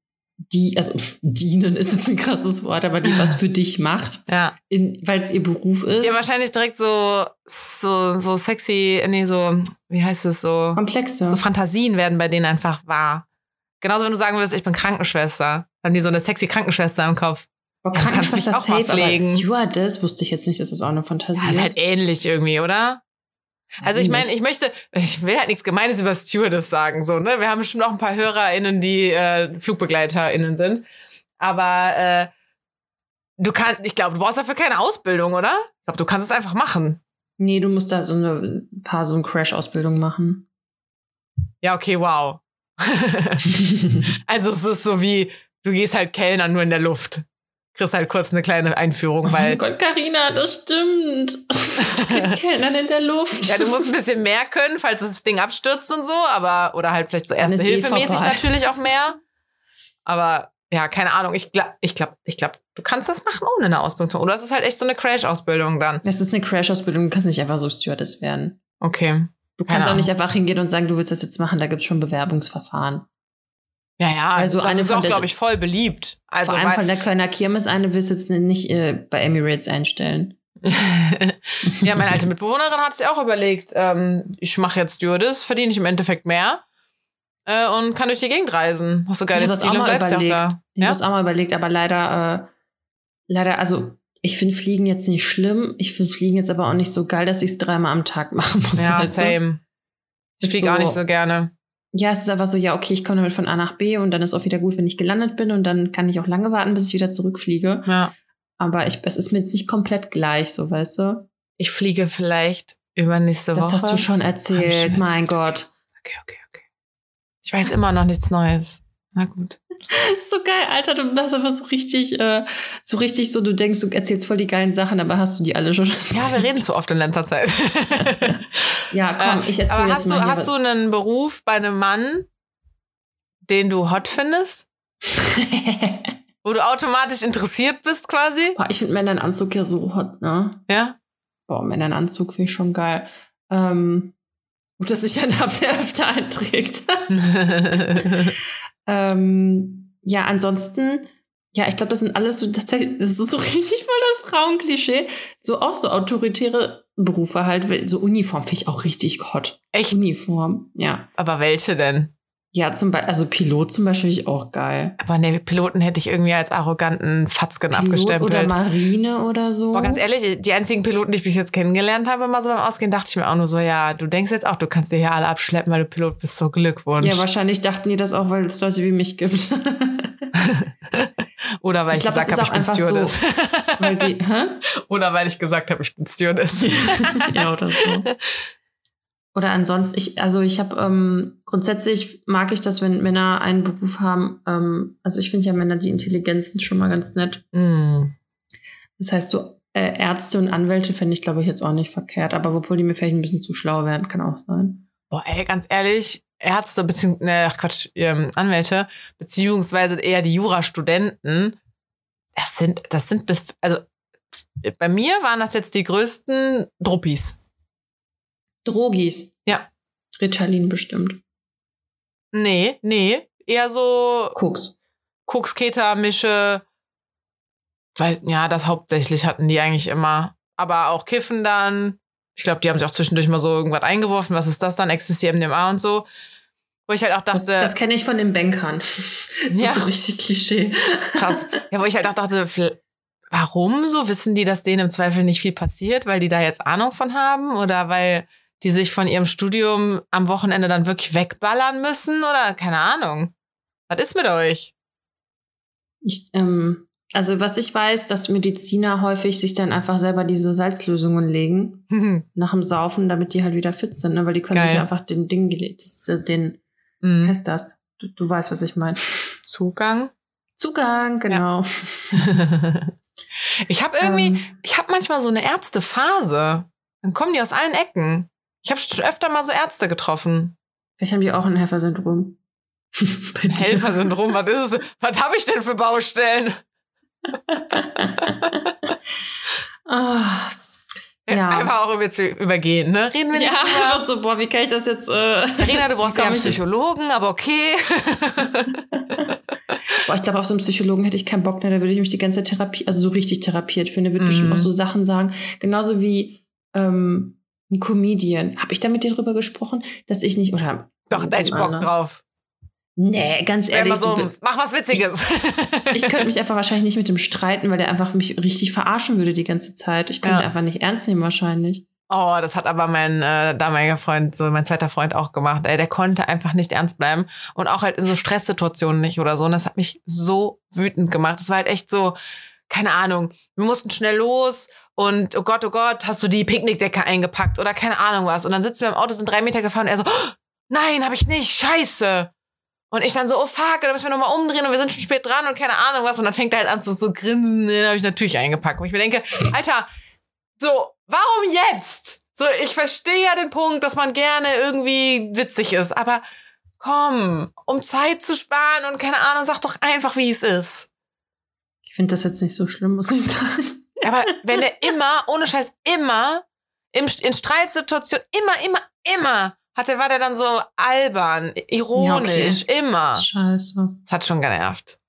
Speaker 1: die, also dienen ist jetzt ein krasses Wort, aber die was für dich macht.
Speaker 2: Ja.
Speaker 1: Weil es ihr Beruf ist.
Speaker 2: Die wahrscheinlich direkt so, so, so sexy, nee, so, wie heißt es so?
Speaker 1: Komplexe.
Speaker 2: So Fantasien werden bei denen einfach wahr. Genauso, wenn du sagen würdest, ich bin Krankenschwester. Dann haben die so eine sexy Krankenschwester im Kopf.
Speaker 1: Ja, Krankenschwester safe, aber Stewardess wusste ich jetzt nicht, dass das auch eine Fantasie
Speaker 2: ja, ist. ist halt ähnlich irgendwie, oder? Also ich meine, ich möchte, ich will halt nichts Gemeines über Stewardess sagen, so, ne? Wir haben bestimmt auch ein paar HörerInnen, die äh, FlugbegleiterInnen sind. Aber äh, du kannst, ich glaube, du brauchst dafür keine Ausbildung, oder? Ich glaube, du kannst es einfach machen.
Speaker 1: Nee, du musst da so eine paar so eine Crash-Ausbildung machen.
Speaker 2: Ja, okay, wow. also es ist so wie, du gehst halt Kellner nur in der Luft kriegst halt kurz eine kleine Einführung, oh weil.
Speaker 1: Oh Gott, Carina, das stimmt. Du kriegst Kellnern in der Luft.
Speaker 2: Ja, du musst ein bisschen mehr können, falls das Ding abstürzt und so, aber, oder halt vielleicht so erste Hilfe mäßig natürlich auch mehr. Aber ja, keine Ahnung. Ich glaube, ich glaube, ich glaube, du kannst das machen ohne eine Ausbildung. Oder es ist halt echt so eine Crash-Ausbildung dann.
Speaker 1: Es ist eine Crash-Ausbildung, du kannst nicht einfach so Stewardess werden.
Speaker 2: Okay.
Speaker 1: Du kannst auch nicht einfach hingehen und sagen, du willst das jetzt machen, da gibt es schon Bewerbungsverfahren.
Speaker 2: Ja, ja, also das eine ist auch, glaube ich, voll beliebt. Also,
Speaker 1: vor allem von der Kölner Kirmes eine willst du jetzt nicht äh, bei Emirates einstellen.
Speaker 2: ja, meine alte Mitbewohnerin hat sich auch überlegt, ähm, ich mache jetzt Stewardess, verdiene ich im Endeffekt mehr äh, und kann durch die Gegend reisen. Hast du geile ja, Ziele und bleibst ja auch da.
Speaker 1: Ich habe es auch mal überlegt, aber leider, äh, leider, also ich finde Fliegen jetzt nicht schlimm. Ich finde Fliegen jetzt aber auch nicht so geil, dass ich es dreimal am Tag machen muss.
Speaker 2: Ja, same. Ich fliege so, auch nicht so gerne.
Speaker 1: Ja, es ist einfach so, ja, okay, ich komme damit von A nach B und dann ist auch wieder gut, wenn ich gelandet bin und dann kann ich auch lange warten, bis ich wieder zurückfliege.
Speaker 2: Ja.
Speaker 1: Aber ich, es ist mir jetzt nicht komplett gleich, so, weißt du?
Speaker 2: Ich fliege vielleicht übernächste
Speaker 1: das
Speaker 2: Woche.
Speaker 1: Das hast du schon erzählt, mein. Gott.
Speaker 2: Okay, okay, okay. Ich weiß immer noch nichts Neues. Na gut.
Speaker 1: ist so geil, Alter. Du bist einfach so richtig, äh, so richtig so, du denkst, du erzählst voll die geilen Sachen, aber hast du die alle schon
Speaker 2: Ja, wir reden zu oft in letzter Zeit.
Speaker 1: ja, komm, ich erzähle
Speaker 2: jetzt hast mal. Du, hast du einen Beruf bei einem Mann, den du hot findest? Wo du automatisch interessiert bist quasi?
Speaker 1: Boah, ich finde Männer in Anzug ja so hot, ne?
Speaker 2: Ja.
Speaker 1: Boah, Männer in Anzug finde ich schon geil. Ähm, gut, dass sich ein der öfter einträgt. ähm, ja, ansonsten, ja, ich glaube, das sind alles so tatsächlich, das ist so richtig voll das Frauenklischee. So auch so autoritäre Berufe halt, so Uniform finde ich auch richtig hot.
Speaker 2: Echt?
Speaker 1: Uniform, ja.
Speaker 2: Aber welche denn?
Speaker 1: Ja, zum Beispiel, also Pilot zum Beispiel ich auch geil.
Speaker 2: Aber ne, Piloten hätte ich irgendwie als arroganten Fatzken
Speaker 1: Pilot
Speaker 2: abgestempelt.
Speaker 1: oder Marine oder so.
Speaker 2: Boah, ganz ehrlich, die einzigen Piloten, die ich bis jetzt kennengelernt habe, mal so beim Ausgehen, dachte ich mir auch nur so, ja, du denkst jetzt auch, du kannst dir hier alle abschleppen, weil du Pilot bist, so Glückwunsch.
Speaker 1: Ja, wahrscheinlich dachten die das auch, weil es Leute wie mich gibt.
Speaker 2: Oder weil ich,
Speaker 1: Ich glaub,
Speaker 2: gesagt habe, ich bin
Speaker 1: einfach so.
Speaker 2: Stewardess.
Speaker 1: weil die, hä?
Speaker 2: Oder weil ich gesagt habe, ich bin Stewardess.
Speaker 1: ja, oder so. Oder ansonsten, ich, also ich habe ähm, grundsätzlich mag ich das, wenn Männer einen Beruf haben. Ähm, also ich finde ja Männer, die Intelligenz sind schon mal ganz nett.
Speaker 2: Mm.
Speaker 1: Das heißt, so äh, Ärzte und Anwälte fände ich, glaube ich, jetzt auch nicht verkehrt. Aber obwohl die mir vielleicht ein bisschen zu schlau werden, kann auch sein.
Speaker 2: Boah, ey, ganz ehrlich, Ärzte beziehungsweise, ne, ach Quatsch, ähm, Anwälte, beziehungsweise eher die Jurastudenten, das sind, das sind bis, also bei mir waren das jetzt die größten Druppis.
Speaker 1: Drogis.
Speaker 2: Ja.
Speaker 1: Ritalin bestimmt.
Speaker 2: Nee, nee, eher so
Speaker 1: Koks.
Speaker 2: Koksketer, Mische, weiß, ja, das hauptsächlich hatten die eigentlich immer. Aber auch Kiffen dann. Ich glaube, die haben sich auch zwischendurch mal so irgendwas eingeworfen. Was ist das dann? Ecstasy, MDMA und so. Wo ich halt auch
Speaker 1: Das,
Speaker 2: dachte,
Speaker 1: das kenne ich von den Bankern. Das
Speaker 2: Ja.
Speaker 1: ist so richtig Klischee.
Speaker 2: krass. Ja, wo ich halt auch dachte, warum so? Wissen die, dass denen im Zweifel nicht viel passiert, weil die da jetzt Ahnung von haben? Oder weil die sich von ihrem Studium am Wochenende dann wirklich wegballern müssen? Oder keine Ahnung. Was ist mit euch?
Speaker 1: Ich, ähm, also was ich weiß, dass Mediziner häufig sich dann einfach selber diese Salzlösungen legen nach dem Saufen, damit die halt wieder fit sind, ne? weil die können sich
Speaker 2: Geil.
Speaker 1: ja einfach den Ding gelegt, äh, den,
Speaker 2: Mhm.
Speaker 1: heißt das? Du, du weißt, was ich meine.
Speaker 2: Zugang.
Speaker 1: Zugang, genau.
Speaker 2: ich habe irgendwie,
Speaker 1: Ähm,
Speaker 2: ich habe manchmal so eine Ärztephase. Dann kommen die aus allen Ecken. Ich habe schon öfter mal so Ärzte getroffen.
Speaker 1: vielleicht haben die auch ein Helfersyndrom.
Speaker 2: Helfersyndrom, was ist es? Was habe ich denn für Baustellen?
Speaker 1: Ah, Ja.
Speaker 2: Einfach auch über zu übergehen, ne? Reden wir
Speaker 1: ja,
Speaker 2: nicht drüber.
Speaker 1: einfach so, boah, wie kann ich das jetzt? Äh,
Speaker 2: Rena, du brauchst ja einen Psychologen, aber okay.
Speaker 1: Boah, ich glaube, auf so einen Psychologen hätte ich keinen Bock, ne? Da würde ich mich die ganze Therapie, also so richtig therapiert fühlen. Der würde
Speaker 2: Mhm.
Speaker 1: bestimmt auch so Sachen sagen. Genauso wie ähm, ein Comedian. Habe ich da mit dir drüber gesprochen, dass ich nicht, oder
Speaker 2: Doch, da ich Bock drauf.
Speaker 1: Nee, ganz ehrlich.
Speaker 2: so, mach was Witziges.
Speaker 1: ich könnte mich einfach wahrscheinlich nicht mit dem streiten, weil der einfach mich richtig verarschen würde die ganze Zeit. Ich könnte
Speaker 2: Ja.
Speaker 1: einfach nicht ernst nehmen wahrscheinlich.
Speaker 2: Oh, das hat aber mein äh, damaliger Freund, so mein zweiter Freund auch gemacht. Ey, der konnte einfach nicht ernst bleiben und auch halt in so Stresssituationen nicht oder so. Und das hat mich so wütend gemacht. Das war halt echt so, keine Ahnung. Wir mussten schnell los und oh Gott, oh Gott, hast du die Picknickdecke eingepackt oder keine Ahnung was. Und dann sitzen wir im Auto, sind drei Meter gefahren und er so, oh, nein, habe ich nicht, scheiße. Und ich dann so, oh fuck, da müssen wir nochmal umdrehen und wir sind schon spät dran und keine Ahnung was. Und dann fängt er halt an zu grinsen, den habe ich natürlich eingepackt. Und ich mir denke, Alter, so, warum jetzt? So, ich verstehe ja den Punkt, dass man gerne irgendwie witzig ist, aber komm, um Zeit zu sparen und keine Ahnung, sag doch einfach, wie es ist.
Speaker 1: Ich finde das jetzt nicht so schlimm, muss ich sagen.
Speaker 2: Aber wenn er immer, ohne Scheiß, immer im, in Streitsituationen, immer, immer, immer hatte, war der dann so albern, ironisch, immer.
Speaker 1: Scheiße.
Speaker 2: Das hat schon genervt.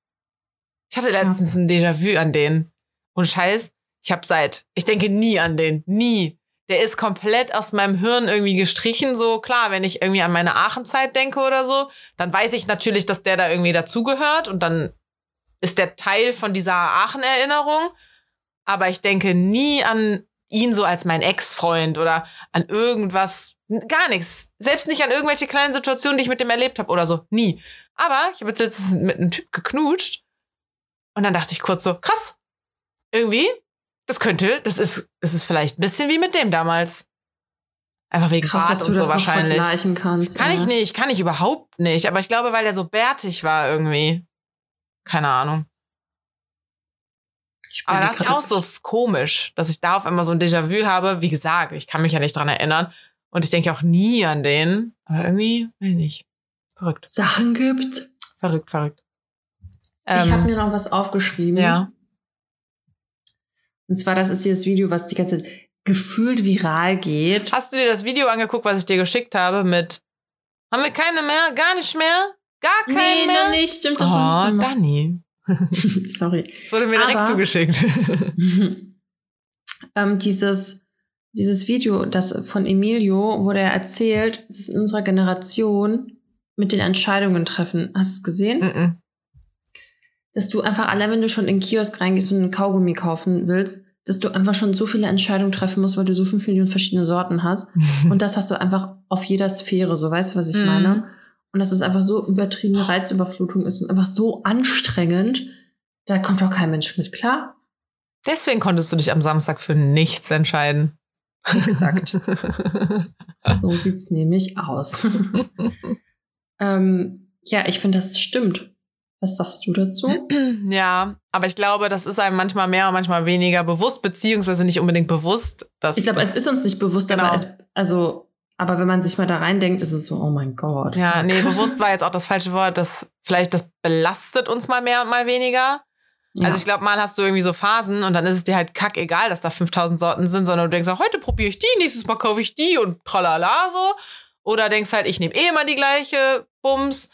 Speaker 2: Ich hatte letztens ein Déjà-vu an den. Und Scheiß, ich habe seit, ich denke nie an den, nie. Der ist komplett aus meinem Hirn irgendwie gestrichen. So klar, wenn ich irgendwie an meine Aachen-Zeit denke oder so, dann weiß ich natürlich, dass der da irgendwie dazugehört und dann ist der Teil von dieser Aachen-Erinnerung. Aber ich denke nie an ihn so als mein Ex-Freund oder an irgendwas, gar nichts. Selbst nicht an irgendwelche kleinen Situationen, die ich mit dem erlebt habe oder so. Nie. Aber ich habe jetzt letztens mit einem Typ geknutscht und dann dachte ich kurz so, krass, irgendwie, das könnte, das ist, das ist vielleicht ein bisschen wie mit dem damals. Einfach wegen
Speaker 1: Krass,
Speaker 2: Bart und so wahrscheinlich.
Speaker 1: kannst.
Speaker 2: Kann ich
Speaker 1: ey.
Speaker 2: nicht, kann ich überhaupt nicht. Aber ich glaube, weil der so bärtig war irgendwie. Keine Ahnung.
Speaker 1: Ich
Speaker 2: Aber da
Speaker 1: überleg
Speaker 2: dachte ich auch so komisch, dass ich da auf einmal so ein Déjà-vu habe. Wie gesagt, ich kann mich ja nicht dran erinnern. Und ich denke auch nie an den. Aber irgendwie, weiß ich nicht. Verrückt.
Speaker 1: Sachen gibt.
Speaker 2: Verrückt, verrückt.
Speaker 1: ich
Speaker 2: Ähm,
Speaker 1: habe mir noch was aufgeschrieben.
Speaker 2: Ja.
Speaker 1: Und zwar, das ist dieses Video, was die ganze Zeit gefühlt viral geht.
Speaker 2: Hast du dir das Video angeguckt, was ich dir geschickt habe mit Haben wir keine mehr? Gar nicht mehr? Gar keine
Speaker 1: nee,
Speaker 2: mehr?
Speaker 1: noch nicht, stimmt, das muss ich
Speaker 2: oh,
Speaker 1: noch
Speaker 2: Dani.
Speaker 1: Sorry.
Speaker 2: Das wurde mir direkt
Speaker 1: Aber-
Speaker 2: zugeschickt.
Speaker 1: ähm, dieses, dieses Video, das von Emilio, wo der erzählt, dass in unserer Generation mit den Entscheidungen treffen. Hast du es gesehen?
Speaker 2: Mhm.
Speaker 1: Dass du einfach allein, wenn du schon in den Kiosk reingehst und einen Kaugummi kaufen willst, dass du einfach schon so viele Entscheidungen treffen musst, weil du so fünf Millionen verschiedene Sorten hast. Und das hast du einfach auf jeder Sphäre, so weißt du, was ich
Speaker 2: Mhm.
Speaker 1: meine? Und dass es einfach so übertriebene Reizüberflutung ist und einfach so anstrengend, da kommt doch kein Mensch mit klar.
Speaker 2: Deswegen konntest du dich am Samstag für nichts entscheiden.
Speaker 1: Exakt. So sieht's nämlich aus. ähm, ja, ich finde, das stimmt. Was sagst du dazu?
Speaker 2: ja, aber ich glaube, das ist einem manchmal mehr und manchmal weniger bewusst, beziehungsweise nicht unbedingt bewusst. Dass
Speaker 1: Ich glaube, es ist uns nicht bewusst,
Speaker 2: Genau.
Speaker 1: aber es, also, aber wenn man sich mal da reindenkt, ist es so, oh mein Gott.
Speaker 2: Ja, nee, bewusst war jetzt auch das falsche Wort. Das vielleicht das belastet uns mal mehr und mal weniger.
Speaker 1: Ja.
Speaker 2: Also ich glaube, mal hast du irgendwie so Phasen und dann ist es dir halt kack egal, dass da 5000 Sorten sind, sondern du denkst, auch, heute probiere ich die, nächstes Mal kaufe ich die und tralala so. Oder denkst halt, ich nehme eh immer die gleiche Bums.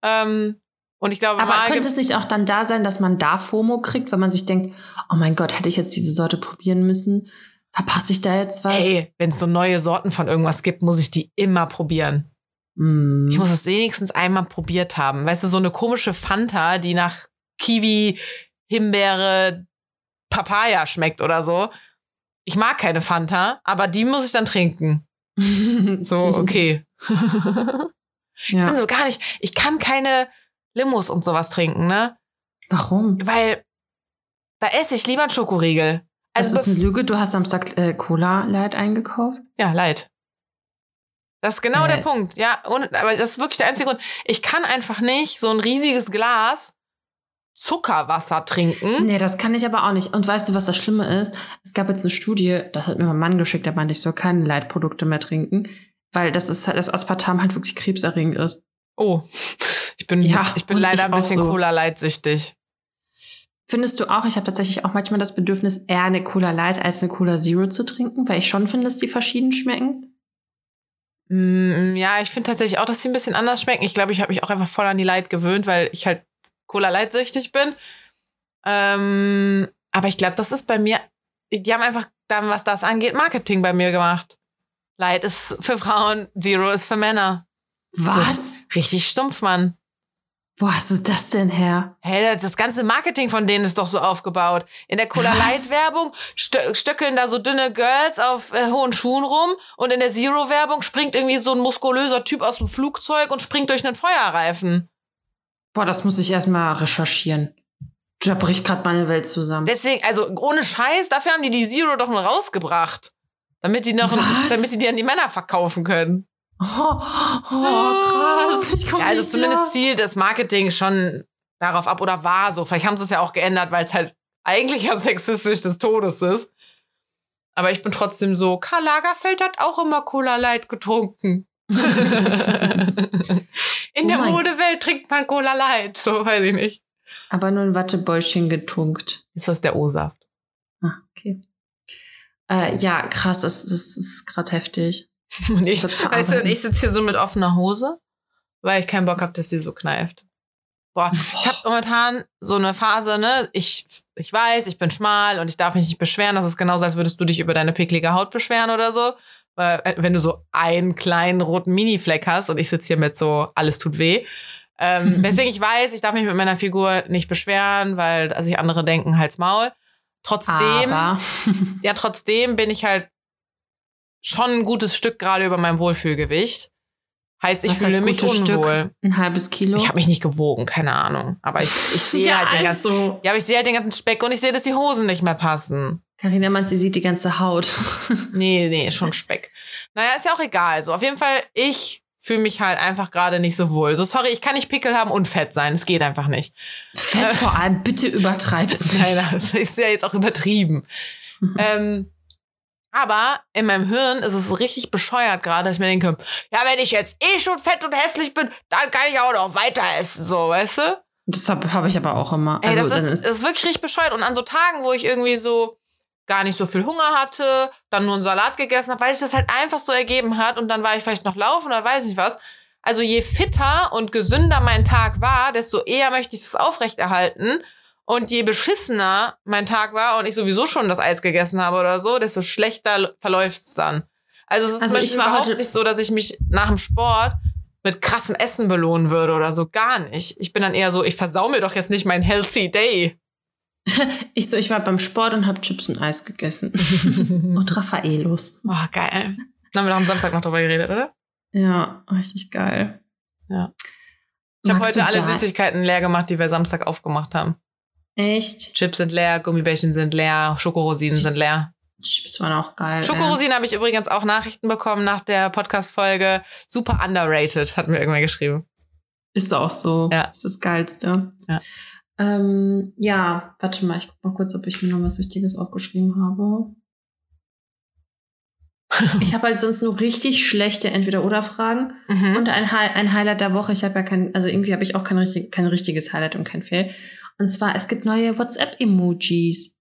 Speaker 2: Ähm, und ich glaube,
Speaker 1: aber könnte es nicht auch dann da sein, dass man da FOMO kriegt, wenn man sich denkt, oh mein Gott, hätte ich jetzt diese Sorte probieren müssen? Verpasse ich da jetzt was?
Speaker 2: Ey, wenn es so neue Sorten von irgendwas gibt, muss ich die immer probieren.
Speaker 1: Mm.
Speaker 2: Ich muss es wenigstens einmal probiert haben. Weißt du, so eine komische Fanta, die nach Kiwi, Himbeere, Papaya schmeckt oder so. Ich mag keine Fanta, aber die muss ich dann trinken. So, okay. Ich
Speaker 1: ja.
Speaker 2: bin so gar nicht, ich kann keine Limos und sowas trinken, ne?
Speaker 1: Warum?
Speaker 2: Weil da esse ich lieber einen Schokoriegel.
Speaker 1: Das
Speaker 2: Also,
Speaker 1: ist eine Lüge. Du hast Samstag äh, Cola Light eingekauft.
Speaker 2: ja, leid. Das ist genau
Speaker 1: Äh.
Speaker 2: der Punkt. Ja, und, aber das ist wirklich der einzige Grund. Ich kann einfach nicht so ein riesiges Glas Zuckerwasser trinken.
Speaker 1: Nee, das kann ich aber auch nicht. Und weißt du, was das Schlimme ist? Es gab jetzt eine Studie, das hat mir mein Mann geschickt, der meinte, ich soll keine Leitprodukte mehr trinken, weil das ist halt, das Aspartam halt wirklich krebserregend ist.
Speaker 2: Oh, ich bin,
Speaker 1: Ja,
Speaker 2: ich bin leider
Speaker 1: ich
Speaker 2: ein bisschen
Speaker 1: so.
Speaker 2: Cola-leitsüchtig.
Speaker 1: Findest du auch, ich habe tatsächlich auch manchmal das Bedürfnis, eher eine Cola Light als eine Cola Zero zu trinken, weil ich schon finde, dass die verschieden schmecken?
Speaker 2: Mm, ja, ich finde tatsächlich auch, dass sie ein bisschen anders schmecken. Ich glaube, ich habe mich auch einfach voll an die Light gewöhnt, weil ich halt Cola-Light-süchtig bin. Ähm, aber ich glaube, das ist bei mir, die haben einfach dann, was das angeht, Marketing bei mir gemacht. Light ist für Frauen, Zero ist für Männer.
Speaker 1: Was?
Speaker 2: So, richtig stumpf, Mann.
Speaker 1: Wo hast du das denn her?
Speaker 2: Hey, das ganze Marketing von denen ist doch so aufgebaut. In der Cola? Light Werbung stö stöckeln da so dünne Girls auf äh, hohen Schuhen rum und in der Zero Werbung springt irgendwie so ein muskulöser Typ aus dem Flugzeug und springt durch einen Feuerreifen.
Speaker 1: Boah, das muss ich erstmal recherchieren. Da bricht gerade meine Welt zusammen.
Speaker 2: Deswegen, also ohne Scheiß, dafür haben die die Zero doch nur rausgebracht. Damit die noch,
Speaker 1: Was?
Speaker 2: damit die die an die Männer verkaufen können.
Speaker 1: Oh, oh krass. Ich komm
Speaker 2: Ja, also zumindest zielt das Marketing schon darauf ab oder war so. Vielleicht haben sie es ja auch geändert, weil es halt eigentlich ja sexistisch des Todes ist. Aber ich bin trotzdem so, Karl Lagerfeld hat auch immer Cola Light getrunken. In
Speaker 1: Oh
Speaker 2: der Modewelt trinkt man Cola Light. So weiß ich nicht.
Speaker 1: Aber nur ein Wattebäuschen getunkt.
Speaker 2: Ist was der O-Saft.
Speaker 1: Ah, okay. Äh, ja, krass, das, das ist gerade heftig.
Speaker 2: Und ich, weißt du, und ich sitze hier so mit offener Hose, weil ich keinen Bock habe, dass sie so kneift. Boah, ich habe momentan so eine Phase, ne? Ich, ich weiß, ich bin schmal und ich darf mich nicht beschweren. Das ist genauso, als würdest du dich über deine picklige Haut beschweren oder so. Weil, äh, wenn du so einen kleinen roten Mini-Fleck hast und ich sitze hier mit so, alles tut weh. Ähm, deswegen, ich weiß, ich darf mich mit meiner Figur nicht beschweren, weil also sich andere denken, halt's Maul. Trotzdem, ja, trotzdem bin ich halt schon ein gutes Stück gerade über meinem Wohlfühlgewicht. Heißt, ich
Speaker 1: Was
Speaker 2: fühle mich unwohl.
Speaker 1: Stück? ein halbes Kilo.
Speaker 2: Ich habe mich nicht gewogen, keine Ahnung. Aber ich, ich sehe halt den ganzen.
Speaker 1: also.
Speaker 2: Ja, aber ich sehe halt den ganzen Speck und ich sehe, dass die Hosen nicht mehr passen.
Speaker 1: Carina meint, sie sieht die ganze Haut.
Speaker 2: Nee, nee, schon Speck. Naja, ist ja auch egal. So, auf jeden Fall, ich fühle mich halt einfach gerade nicht so wohl. So, sorry, ich kann nicht Pickel haben und fett sein. Es geht einfach nicht.
Speaker 1: Fett vor allem, bitte übertreib's nicht.
Speaker 2: Nein, das ist ja jetzt auch übertrieben. ähm, aber in meinem Hirn ist es so richtig bescheuert gerade, dass ich mir denke, ja, wenn ich jetzt eh schon fett und hässlich bin, dann kann ich auch noch weiter essen, so, weißt du?
Speaker 1: Das habe hab ich aber auch immer.
Speaker 2: Ey,
Speaker 1: also,
Speaker 2: das, ist, das ist wirklich richtig bescheuert. Und an so Tagen, wo ich irgendwie so gar nicht so viel Hunger hatte, dann nur einen Salat gegessen habe, weil sich das halt einfach so ergeben hat und dann war ich vielleicht noch laufen oder weiß nicht was. Also je fitter und gesünder mein Tag war, desto eher möchte ich das aufrechterhalten. Und je beschissener mein Tag war und ich sowieso schon das Eis gegessen habe oder so, desto schlechter verläuft's dann. Also es ist
Speaker 1: Also ich war
Speaker 2: überhaupt nicht so, dass ich mich nach dem Sport mit krassem Essen belohnen würde oder so. Gar nicht. Ich bin dann eher so, ich versau mir doch jetzt nicht mein healthy day.
Speaker 1: ich so, ich war beim Sport und habe Chips und Eis gegessen. und Raffaelos.
Speaker 2: Oh, geil. Dann haben wir doch am Samstag noch drüber geredet, oder?
Speaker 1: Ja, richtig geil.
Speaker 2: Ja. Ich habe heute alle Süßigkeiten leer gemacht, die wir Samstag aufgemacht haben.
Speaker 1: Echt?
Speaker 2: Chips sind leer, Gummibärchen sind leer, Schokorosinen sind leer.
Speaker 1: Chips waren auch geil.
Speaker 2: Schokorosinen habe ich übrigens auch Nachrichten bekommen nach der Podcast-Folge. Super underrated, hat mir irgendwer geschrieben.
Speaker 1: Ist auch so.
Speaker 2: Ja.
Speaker 1: Das ist das Geilste.
Speaker 2: Ja.
Speaker 1: Ähm, ja, warte mal, ich guck mal kurz, ob ich mir noch was Wichtiges aufgeschrieben habe. ich habe halt sonst nur richtig schlechte Entweder-Oder-Fragen
Speaker 2: Mhm.
Speaker 1: und ein, ein Highlight der Woche. Ich habe ja kein, also irgendwie habe ich auch kein, richtig, kein richtiges Highlight und kein Fail. Und zwar, es gibt neue WhatsApp-Emojis.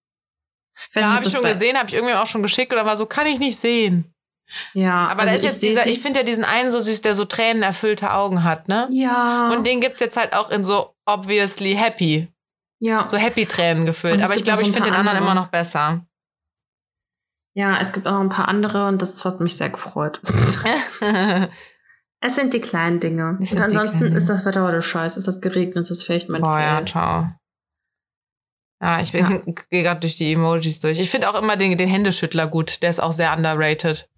Speaker 2: Ja, habe ich schon gesehen, habe ich irgendwie auch schon geschickt oder war so, kann ich nicht sehen.
Speaker 1: Ja,
Speaker 2: Aber
Speaker 1: also
Speaker 2: da ist jetzt dieser, ich finde ja diesen einen so süß, der so tränenerfüllte Augen hat, ne?
Speaker 1: ja,
Speaker 2: Und den gibt's jetzt halt auch in so obviously happy,
Speaker 1: ja,
Speaker 2: so happy Tränen gefüllt.
Speaker 1: Es
Speaker 2: Aber ich
Speaker 1: gibt
Speaker 2: glaube,
Speaker 1: so
Speaker 2: ich finde den anderen
Speaker 1: andere.
Speaker 2: immer noch besser.
Speaker 1: ja, es gibt auch ein paar andere und das hat mich sehr gefreut. Es sind die kleinen Dinge.
Speaker 2: Es
Speaker 1: Und ansonsten ist das Wetter heute scheiße. Es hat geregnet, das ist vielleicht mein
Speaker 2: Boah, ja,
Speaker 1: Fail.
Speaker 2: ciao. Ja, ich bin, gehe gerade durch die Emojis durch. Ich finde auch immer den, den Händeschüttler gut. Der ist auch sehr underrated.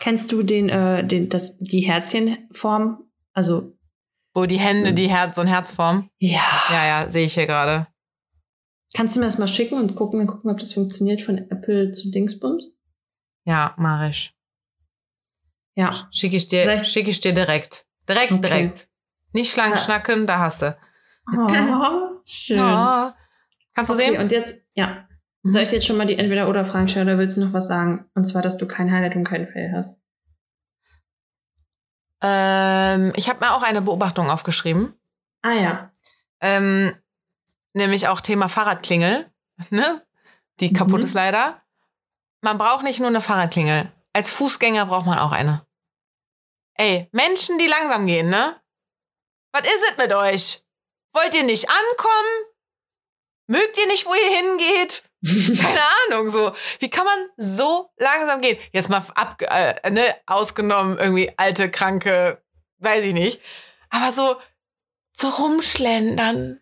Speaker 1: Kennst du den, äh, den, das, die Herzchenform? Also,
Speaker 2: Wo die Hände, die Herz, so ein Herzform.
Speaker 1: ja.
Speaker 2: Ja, ja, sehe ich hier gerade.
Speaker 1: Kannst du mir das mal schicken und gucken, wir gucken, ob das funktioniert von Apple zu Dingsbums?
Speaker 2: Ja, mach ich.
Speaker 1: Ja.
Speaker 2: Schicke ich dir,
Speaker 1: Soll ich-
Speaker 2: schicke ich dir direkt. Direkt,
Speaker 1: Okay.
Speaker 2: direkt. Nicht schlank
Speaker 1: Ja.
Speaker 2: schnacken, da hast du.
Speaker 1: Oh, schön.
Speaker 2: Ja. Kannst du
Speaker 1: okay,
Speaker 2: sehen?
Speaker 1: und jetzt, ja.
Speaker 2: Mhm.
Speaker 1: Soll ich jetzt schon mal die Entweder-Oder-Fragen stellen oder willst du noch was sagen? Und zwar, dass du kein Highlight und keinen Fail hast.
Speaker 2: Ähm, ich habe mir auch eine Beobachtung aufgeschrieben.
Speaker 1: Ah ja.
Speaker 2: Ähm, nämlich auch Thema Fahrradklingel, ne? Die
Speaker 1: Mhm.
Speaker 2: kaputt ist leider. Man braucht nicht nur eine Fahrradklingel. Als Fußgänger braucht man auch eine. Ey, Menschen, die langsam gehen, ne? Was ist es mit euch? Wollt ihr nicht ankommen? Mögt ihr nicht, wo ihr hingeht? Keine Ahnung, so. Wie kann man so langsam gehen? Jetzt mal ab, äh, ne, ausgenommen, irgendwie alte, kranke, weiß ich nicht. Aber so, so rumschlendern.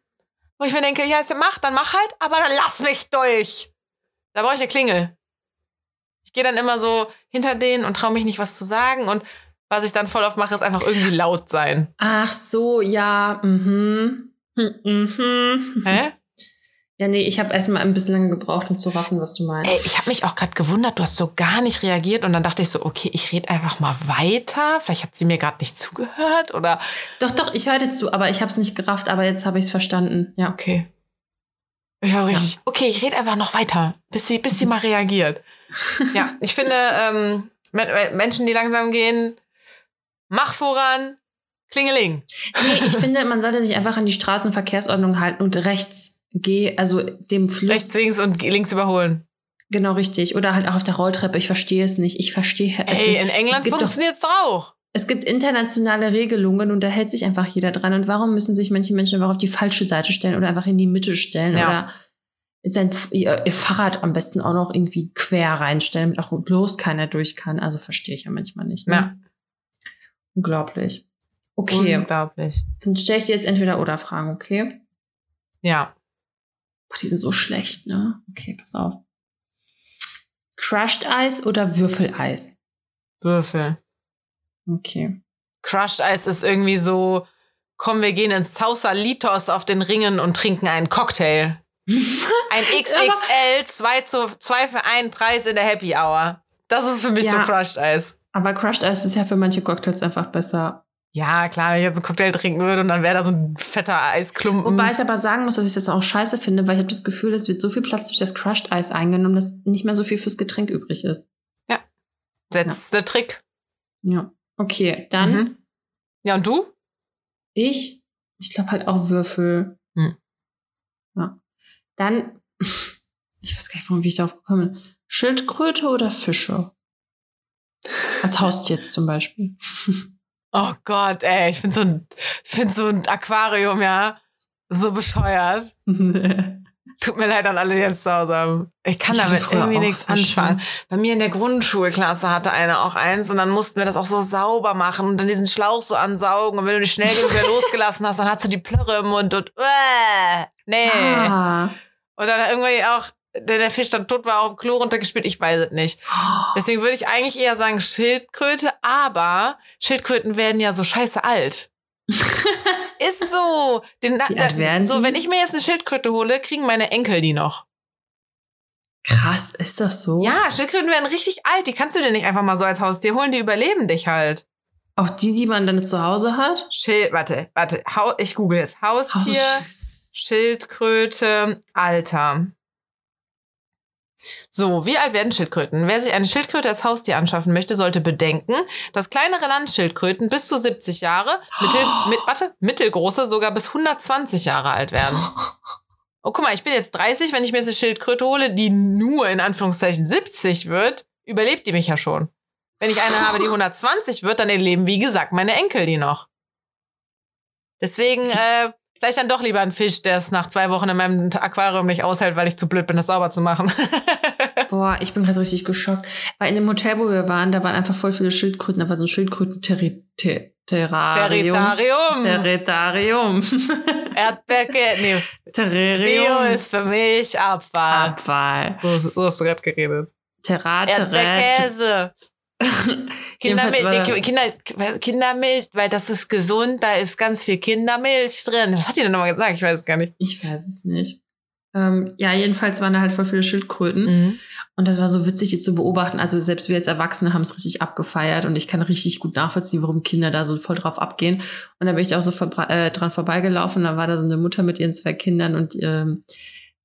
Speaker 2: Wo ich mir denke, ja, ist ja mach, dann mach halt, aber dann lass mich durch. Da brauche ich eine Klingel. Ich gehe dann immer so hinter denen und traue mich nicht, was zu sagen. Und was ich dann voll oft mache, ist einfach irgendwie laut sein.
Speaker 1: Ach so, ja. Mhm. Hm, Mhm.
Speaker 2: Hä?
Speaker 1: Ja, nee, ich habe erstmal ein bisschen lange gebraucht, um zu raffen, was du meinst.
Speaker 2: Ey, ich habe mich auch gerade gewundert, du hast so gar nicht reagiert und dann dachte ich so, okay, ich rede einfach mal weiter. Vielleicht hat sie mir gerade nicht zugehört oder
Speaker 1: Doch, doch, ich höre dir zu, aber ich habe es nicht gerafft, aber jetzt habe ich es verstanden. Ja.
Speaker 2: okay. Ich war so
Speaker 1: Ja.
Speaker 2: richtig, okay, ich rede einfach noch weiter, bis sie, bis sie mal reagiert. ja, ich finde, ähm, Men- Menschen, die langsam gehen, mach voran, klingeling.
Speaker 1: Nee, ich finde, man sollte sich einfach an die Straßenverkehrsordnung halten und rechts geh, also dem Fluss.
Speaker 2: Rechts, links und links überholen.
Speaker 1: Genau, richtig. Oder halt auch auf der Rolltreppe. Ich verstehe es nicht. Ich verstehe es
Speaker 2: Ey,
Speaker 1: nicht.
Speaker 2: in
Speaker 1: es
Speaker 2: England funktioniert's doch auch.
Speaker 1: Es gibt internationale Regelungen und da hält sich einfach jeder dran. Und warum müssen sich manche Menschen einfach auf die falsche Seite stellen oder einfach in die Mitte stellen
Speaker 2: Ja.
Speaker 1: oder sein, ihr, ihr Fahrrad am besten auch noch irgendwie quer reinstellen, damit auch bloß keiner durch kann. Also verstehe ich ja manchmal nicht. Ne?
Speaker 2: Ja.
Speaker 1: Unglaublich. Okay,
Speaker 2: Unglaublich.
Speaker 1: dann stelle ich dir jetzt entweder oder Fragen, okay?
Speaker 2: Ja.
Speaker 1: Boah, die sind so schlecht, ne? Okay, pass auf. Crushed Eis oder Würfeleis?
Speaker 2: Würfel.
Speaker 1: Okay.
Speaker 2: Crushed Ice ist irgendwie so, komm, wir gehen ins Sausalitos auf den Ringen und trinken einen Cocktail. Ein XXL, zwei, zu, zwei für einen Preis in der Happy Hour. Das ist für mich
Speaker 1: Ja.
Speaker 2: so Crushed Ice.
Speaker 1: Aber Crushed Eis ist ja für manche Cocktails einfach besser.
Speaker 2: Ja, klar, wenn ich jetzt einen Cocktail trinken würde und dann wäre da so ein fetter Eisklumpen.
Speaker 1: Wobei ich aber sagen muss, dass ich das auch scheiße finde, weil ich habe das Gefühl, es wird so viel Platz durch das Crushed Eis eingenommen, dass nicht mehr so viel fürs Getränk übrig ist.
Speaker 2: Setzt der Trick.
Speaker 1: Ja. Okay, dann
Speaker 2: Mhm. Ja, und du?
Speaker 1: ich, ich glaube halt auch Würfel. Hm. Ja. Dann, ich weiß gar nicht, warum ich darauf gekommen bin. Schildkröte oder Fische? Als Haustier jetzt zum Beispiel.
Speaker 2: Oh Gott, ey, ich finde so ein, find so ein Aquarium, ja, so bescheuert. Tut mir leid an alle, die jetzt zu Hause haben. Ich kann ich damit irgendwie nichts anfangen. Bei mir in der Grundschulklasse hatte einer auch eins und dann mussten wir das auch so sauber machen und dann diesen Schlauch so ansaugen und wenn du dich schnell genug losgelassen hast, dann hast du die Plörre im Mund und äh, nee. Ah. Und dann irgendwie auch der, der Fisch dann tot war, auch im Klo runtergespielt, ich weiß es nicht. Deswegen würde ich eigentlich eher sagen Schildkröte, aber Schildkröten werden ja so scheiße alt. ist so. Den, da, so, wenn ich mir jetzt eine Schildkröte hole, kriegen meine Enkel die noch.
Speaker 1: Krass, ist das so?
Speaker 2: Ja, Schildkröten werden richtig alt. Die kannst du dir nicht einfach mal so als Haustier holen, die überleben dich halt.
Speaker 1: Auch die, die man dann zu Hause hat?
Speaker 2: Schild, warte, warte, ich google jetzt. Haustier, Haus Schildkröte, Alter. So, wie alt werden Schildkröten? Wer sich eine Schildkröte als Haustier anschaffen möchte, sollte bedenken, dass kleinere Landschildkröten bis zu 70 Jahre, mittel, mit, warte, mittelgroße sogar bis 120 Jahre alt werden. Oh, guck mal, ich bin jetzt 30, wenn ich mir jetzt eine Schildkröte hole, die nur in Anführungszeichen 70 wird, überlebt die mich ja schon. Wenn ich eine habe, die 120 wird, dann erleben, wie gesagt, meine Enkel die noch. Deswegen, äh, Vielleicht dann doch lieber ein Fisch, der es nach zwei Wochen in meinem Aquarium nicht aushält, weil ich zu blöd bin, das sauber zu machen.
Speaker 1: Boah, ich bin gerade richtig geschockt. Weil in dem Hotel, wo wir waren, da waren einfach voll viele Schildkröten. Da war so ein Schildkröten-Terrarium.
Speaker 2: Territarium.
Speaker 1: Territarium.
Speaker 2: Erdbeerke, nee.
Speaker 1: Terrarium.
Speaker 2: Bio ist für mich Abfall.
Speaker 1: Abfall.
Speaker 2: So, so hast du gerade geredet.
Speaker 1: Terrat,
Speaker 2: Erdbeerkäse. Kindermilch, Kinder, Kindermilch, weil das ist gesund, da ist ganz viel Kindermilch drin. Was hat die denn nochmal gesagt? Ich weiß es gar nicht.
Speaker 1: Ich weiß es nicht. Ähm, ja, jedenfalls waren da halt voll viele Schildkröten. Mhm. Und das war so witzig, die zu beobachten. Also selbst wir als Erwachsene haben es richtig abgefeiert und ich kann richtig gut nachvollziehen, warum Kinder da so voll drauf abgehen. Und da bin ich auch so äh, dran vorbeigelaufen. Da war da so eine Mutter mit ihren zwei Kindern und ähm,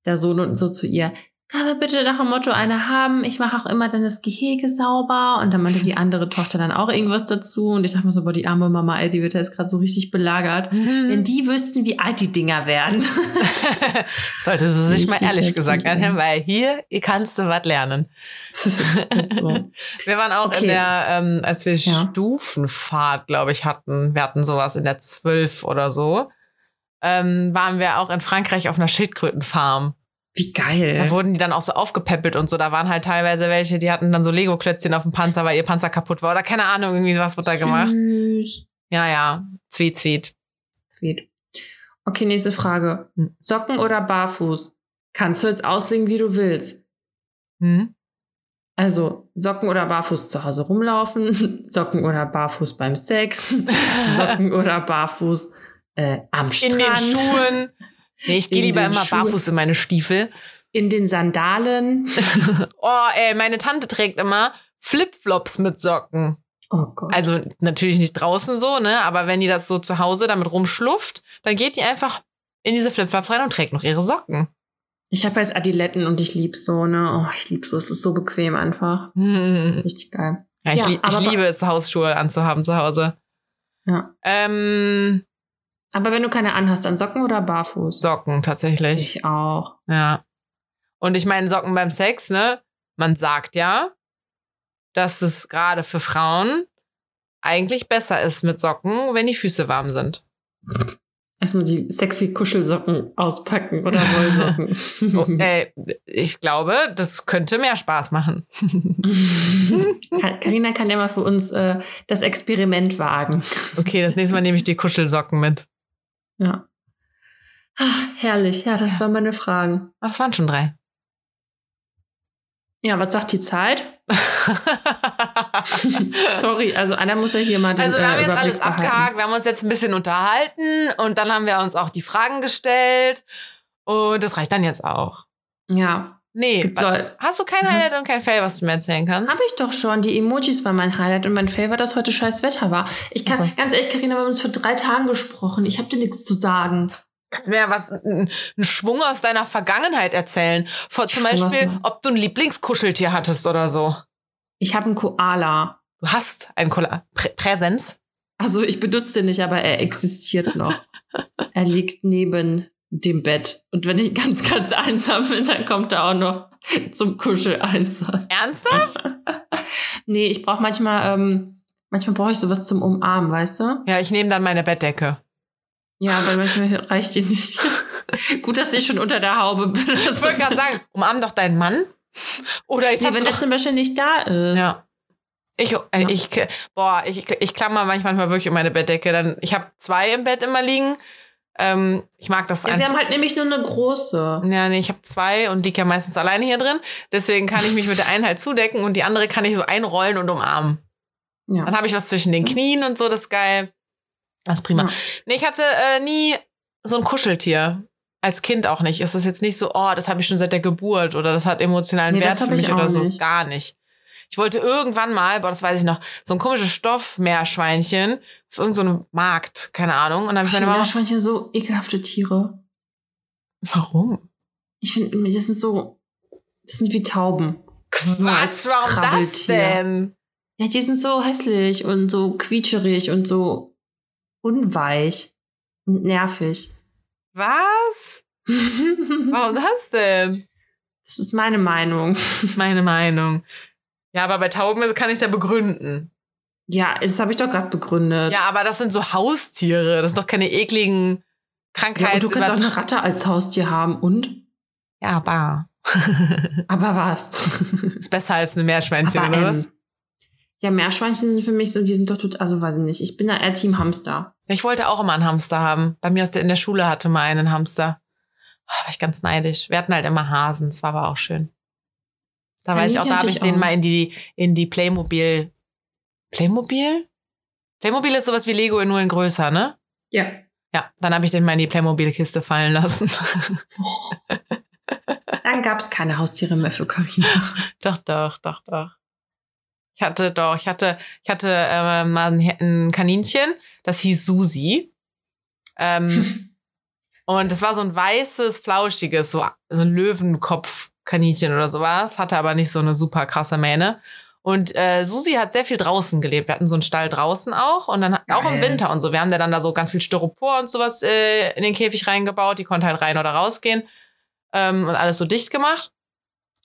Speaker 1: der Sohn und so zu ihr, man bitte nach dem Motto eine haben? Ich mache auch immer dann das Gehege sauber. Und dann meinte die andere Tochter dann auch irgendwas dazu. Und ich sag mir so, boah, die arme Mama, ey, die wird jetzt gerade so richtig belagert. Mhm. Wenn die wüssten, wie alt die Dinger werden.
Speaker 2: Sollte sie sich mal ehrlich gesagt anhören, weil hier kannst du was lernen. so. Wir waren auch okay. in der, ähm, als wir ja. Stufenfahrt, glaube ich, hatten, wir hatten sowas in der zwölf oder so, ähm, waren wir auch in Frankreich auf einer Schildkrötenfarm.
Speaker 1: Wie geil.
Speaker 2: Da wurden die dann auch so aufgepäppelt und so. Da waren halt teilweise welche, die hatten dann so Lego-Klötzchen auf dem Panzer, weil ihr Panzer kaputt war. Oder keine Ahnung, irgendwie was wird da gemacht. Süß. Ja, ja. Sweet, sweet.
Speaker 1: Sweet. Okay, nächste Frage. Hm. Socken oder barfuß? Kannst du jetzt auslegen, wie du willst. Hm? Also Socken oder barfuß zu Hause rumlaufen, Socken oder barfuß beim Sex, Socken oder barfuß äh, am Strand.
Speaker 2: In den Schuhen. Nee, ich gehe lieber immer Schuhe, barfuß in meine Stiefel.
Speaker 1: In den Sandalen.
Speaker 2: oh, ey, meine Tante trägt immer Flipflops mit Socken.
Speaker 1: Oh Gott.
Speaker 2: Also natürlich nicht draußen so, ne? Aber wenn die das so zu Hause damit rumschlufft, dann geht die einfach in diese Flipflops rein und trägt noch ihre Socken.
Speaker 1: Ich habe jetzt Adiletten und ich lieb's so, ne? Oh, ich lieb's so. Es ist so bequem einfach. Hm. Richtig geil.
Speaker 2: Ja, ich, ja, ich liebe es, Hausschuhe anzuhaben zu Hause.
Speaker 1: Ja.
Speaker 2: Ähm,
Speaker 1: aber wenn du keine anhast, dann Socken oder barfuß?
Speaker 2: Socken, tatsächlich.
Speaker 1: Ich auch.
Speaker 2: Ja. Und ich meine, Socken beim Sex, ne? Man sagt ja, dass es gerade für Frauen eigentlich besser ist mit Socken, wenn die Füße warm sind.
Speaker 1: Erstmal die sexy Kuschelsocken auspacken oder Wollsocken.
Speaker 2: oh, ey, ich glaube, das könnte mehr Spaß machen.
Speaker 1: Karina kann ja mal für uns äh, das Experiment wagen.
Speaker 2: Okay, das nächste Mal nehme ich die Kuschelsocken mit.
Speaker 1: Ja. Ach, herrlich. Ja, das ja. waren meine Fragen.
Speaker 2: Ach, das waren schon drei.
Speaker 1: Ja, was sagt die Zeit? Sorry, also einer muss ja hier mal den
Speaker 2: Also wir haben
Speaker 1: äh,
Speaker 2: jetzt alles behalten. abgehakt, wir haben uns jetzt ein bisschen unterhalten und dann haben wir uns auch die Fragen gestellt und das reicht dann jetzt auch.
Speaker 1: Ja.
Speaker 2: Nee, hast du kein mhm. Highlight und kein Fail, was du mir erzählen kannst?
Speaker 1: Habe ich doch schon. Die Emojis waren mein Highlight und mein Fail war, dass heute scheiß Wetter war. Ich kann, also. ganz ehrlich, Karina, wir haben uns vor drei Tagen gesprochen. Ich habe dir nichts zu sagen.
Speaker 2: Kannst du mir ja was, einen Schwung aus deiner Vergangenheit erzählen? Vor, zum Schwung Beispiel, ob du ein Lieblingskuscheltier hattest oder so.
Speaker 1: Ich habe einen Koala.
Speaker 2: Du hast einen Koala. Prä Präsenz?
Speaker 1: Also ich benutze den nicht, aber er existiert noch. er liegt neben dem Bett. Und wenn ich ganz, ganz einsam bin, dann kommt er auch noch zum Kuscheleinsatz.
Speaker 2: Ernsthaft?
Speaker 1: nee, ich brauche manchmal, ähm, manchmal brauche ich sowas zum Umarmen, weißt du?
Speaker 2: Ja, ich nehme dann meine Bettdecke.
Speaker 1: Ja, weil manchmal reicht die nicht. Gut, dass ich schon unter der Haube bin.
Speaker 2: Ich wollte gerade sagen, umarm doch deinen Mann. Oder jetzt
Speaker 1: Nee,
Speaker 2: hast
Speaker 1: wenn der zum Beispiel nicht da ist.
Speaker 2: Ja. Ich, äh, ich, boah, ich, ich klammer manchmal wirklich um meine Bettdecke. Dann, ich habe zwei im Bett immer liegen. Ähm, ich mag das
Speaker 1: Ja, wir
Speaker 2: einfach.
Speaker 1: haben halt nämlich nur eine große.
Speaker 2: Ja, nee, ich habe zwei und liege ja meistens alleine hier drin. Deswegen kann ich mich mit der einen halt zudecken und die andere kann ich so einrollen und umarmen.
Speaker 1: Ja.
Speaker 2: Dann habe ich was zwischen den. Knien und so, das ist geil. Das ist prima.
Speaker 1: Ja.
Speaker 2: Nee, ich hatte äh, nie so ein Kuscheltier. Als Kind auch nicht. Es ist jetzt nicht so, oh, das habe ich schon seit der Geburt oder das hat emotionalen
Speaker 1: Nee,
Speaker 2: Wert für mich oder so.
Speaker 1: nicht.
Speaker 2: Gar nicht. Ich wollte irgendwann mal, boah, das weiß ich noch, so ein komisches Stoffmeerschweinchen auf irgendeinem so Markt, keine Ahnung. Und dann habe ich meine Mama.
Speaker 1: Meerschweinchen so ekelhafte Tiere.
Speaker 2: Warum?
Speaker 1: Ich finde, das sind so, das sind wie Tauben.
Speaker 2: Quatsch, warum das denn?
Speaker 1: Ja, die sind so hässlich und so quietscherig und so unweich und nervig.
Speaker 2: Was? Warum das denn?
Speaker 1: Das ist meine Meinung.
Speaker 2: Meine Meinung. Ja, aber bei Tauben kann ich es ja begründen.
Speaker 1: Ja, das habe ich doch gerade begründet.
Speaker 2: Ja, aber das sind so Haustiere. Das sind doch keine ekligen
Speaker 1: Ja,
Speaker 2: Krankheiten.
Speaker 1: und du kannst auch eine Ratte als Haustier haben und?
Speaker 2: Ja, aber.
Speaker 1: Aber was?
Speaker 2: Ist besser als eine Meerschweinchen,
Speaker 1: Aber,
Speaker 2: oder
Speaker 1: ähm,
Speaker 2: was?
Speaker 1: Ja, Meerschweinchen sind für mich so, die sind doch total, also weiß ich nicht. Ich bin da eher Team Hamster.
Speaker 2: Ich wollte auch immer einen Hamster haben. Bei mir aus der, in der Schule hatte mal einen Hamster. Ah, Da war ich ganz neidisch. Wir hatten halt immer Hasen. Das war aber auch schön. Da weiß ich auch, da habe
Speaker 1: ich
Speaker 2: den
Speaker 1: auch.
Speaker 2: mal in die, in die Playmobil. Playmobil? Playmobil ist sowas wie Lego nur in größer, ne?
Speaker 1: Ja.
Speaker 2: Ja, dann habe ich den mal in die Playmobil-Kiste fallen lassen.
Speaker 1: Dann gab es keine Haustiere mehr für Carina.
Speaker 2: doch, doch, doch, doch. Ich hatte doch, ich hatte, ich hatte äh, mal ein, Kaninchen, das hieß Susi. Ähm, und das war so ein weißes, flauschiges, so, so ein Löwenkopf-Kaninchen oder sowas, hatte aber nicht so eine super krasse Mähne. Und äh, Susi hat sehr viel draußen gelebt. Wir hatten so einen Stall draußen auch und dann auch im
Speaker 1: Geil.
Speaker 2: Winter und so. Wir haben da dann da so ganz viel Styropor und sowas äh, in den Käfig reingebaut. Die konnte halt rein oder rausgehen ähm, und alles so dicht gemacht.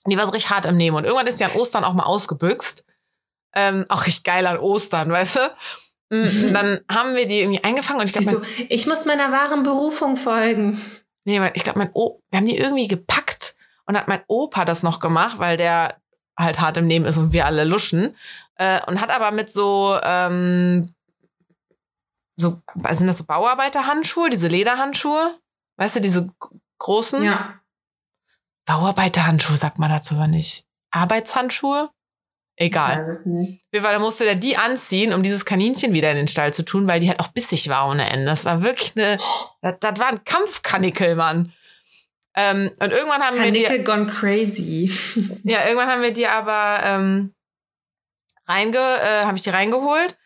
Speaker 2: Und die war so richtig hart im Nehmen. Und irgendwann ist die an Ostern auch mal ausgebüxt. Ähm, auch richtig geil an Ostern, weißt du? Mm, Und dann haben wir die irgendwie eingefangen und ich glaube,
Speaker 1: ich muss meiner wahren Berufung folgen.
Speaker 2: Nee, ich glaube, mein o wir haben die irgendwie gepackt und hat mein Opa das noch gemacht, weil der halt hart im Nehmen ist und wir alle luschen. Äh, und hat aber mit so, ähm, so, sind das so Bauarbeiterhandschuhe, diese Lederhandschuhe? Weißt du, diese großen?
Speaker 1: Ja.
Speaker 2: Bauarbeiterhandschuhe sagt man dazu aber nicht. Arbeitshandschuhe? Egal.
Speaker 1: Ich weiß es nicht.
Speaker 2: Auf jeden Fall, da musste der die anziehen, um dieses Kaninchen wieder in den Stall zu tun, weil die halt auch bissig war ohne Ende. Das war wirklich eine, das, das war ein Kampfkanickel, Mann. Ähm, und irgendwann haben wir die,
Speaker 1: gone crazy.
Speaker 2: ja, irgendwann haben wir die aber ähm, reinge, äh, habe ich die reingeholt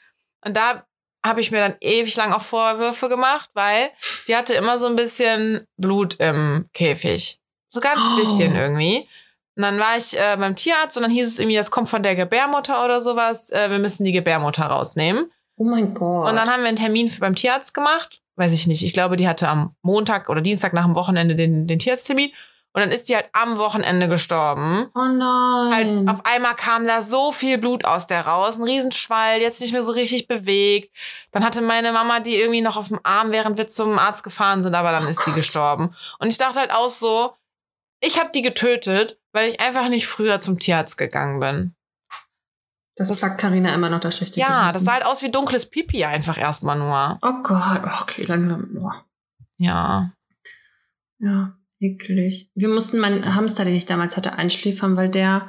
Speaker 2: und da habe ich mir dann ewig lang auch Vorwürfe gemacht, weil die hatte immer so ein bisschen Blut im Käfig, so ganz
Speaker 1: Oh.
Speaker 2: bisschen irgendwie. Und dann war ich äh, beim Tierarzt und dann hieß es irgendwie, das kommt von der Gebärmutter oder sowas. Äh, wir müssen die Gebärmutter rausnehmen.
Speaker 1: Oh mein Gott.
Speaker 2: Und dann haben wir einen Termin für, beim Tierarzt gemacht. Weiß ich nicht. Ich glaube, die hatte am Montag oder Dienstag nach dem Wochenende den, den Tierarzttermin. Und dann ist die halt am Wochenende gestorben.
Speaker 1: oh nein.
Speaker 2: Halt, auf einmal kam da so viel Blut aus der raus. Ein Riesenschwall, jetzt nicht mehr so richtig bewegt. Dann hatte meine Mama die irgendwie noch auf dem Arm, während wir zum Arzt gefahren sind, aber dann
Speaker 1: Oh
Speaker 2: ist die gestorben. Und ich dachte halt auch so, ich habe die getötet, weil ich einfach nicht früher zum Tierarzt gegangen bin.
Speaker 1: Das sagt Carina immer noch das schlechte
Speaker 2: Ja,
Speaker 1: Gewissen.
Speaker 2: das sah halt aus wie dunkles Pipi einfach erstmal nur.
Speaker 1: Oh Gott, oh, okay, langsam. Boah.
Speaker 2: Ja.
Speaker 1: Ja, eklig. Wir mussten meinen Hamster, den ich damals hatte, einschläfern, weil der,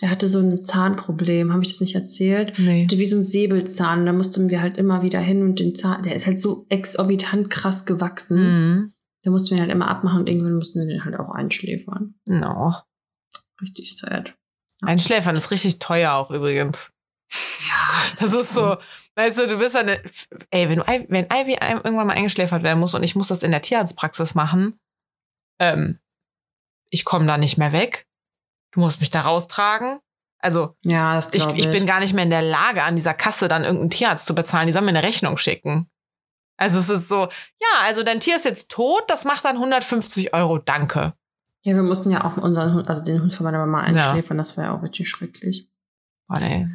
Speaker 1: der hatte so ein Zahnproblem. Habe ich das nicht erzählt?
Speaker 2: Nee.
Speaker 1: hatte wie so ein Säbelzahn. Da mussten wir halt immer wieder hin und den Zahn, der ist halt so exorbitant krass gewachsen.
Speaker 2: Mhm.
Speaker 1: Da mussten wir ihn halt immer abmachen und irgendwann mussten wir den halt auch einschläfern.
Speaker 2: No.
Speaker 1: Richtig sad.
Speaker 2: Einschläfern ist richtig teuer auch übrigens.
Speaker 1: Ja,
Speaker 2: Das ist so, weißt du, du bist eine, ey, wenn, du, wenn Ivy irgendwann mal eingeschläfert werden muss und ich muss das in der Tierarztpraxis machen, ähm, ich komme da nicht mehr weg. Du musst mich da raustragen. Also,
Speaker 1: Ja, das
Speaker 2: ich,
Speaker 1: glaub
Speaker 2: ich bin gar nicht mehr in der Lage, an dieser Kasse dann irgendeinen Tierarzt zu bezahlen. Die sollen mir eine Rechnung schicken. Also es ist so, ja, also dein Tier ist jetzt tot, das macht dann 150 Euro, danke.
Speaker 1: Ja, wir mussten ja auch unseren Hund, also den Hund von meiner Mama einschläfern, ja. das war ja auch richtig schrecklich.
Speaker 2: Boah, nee.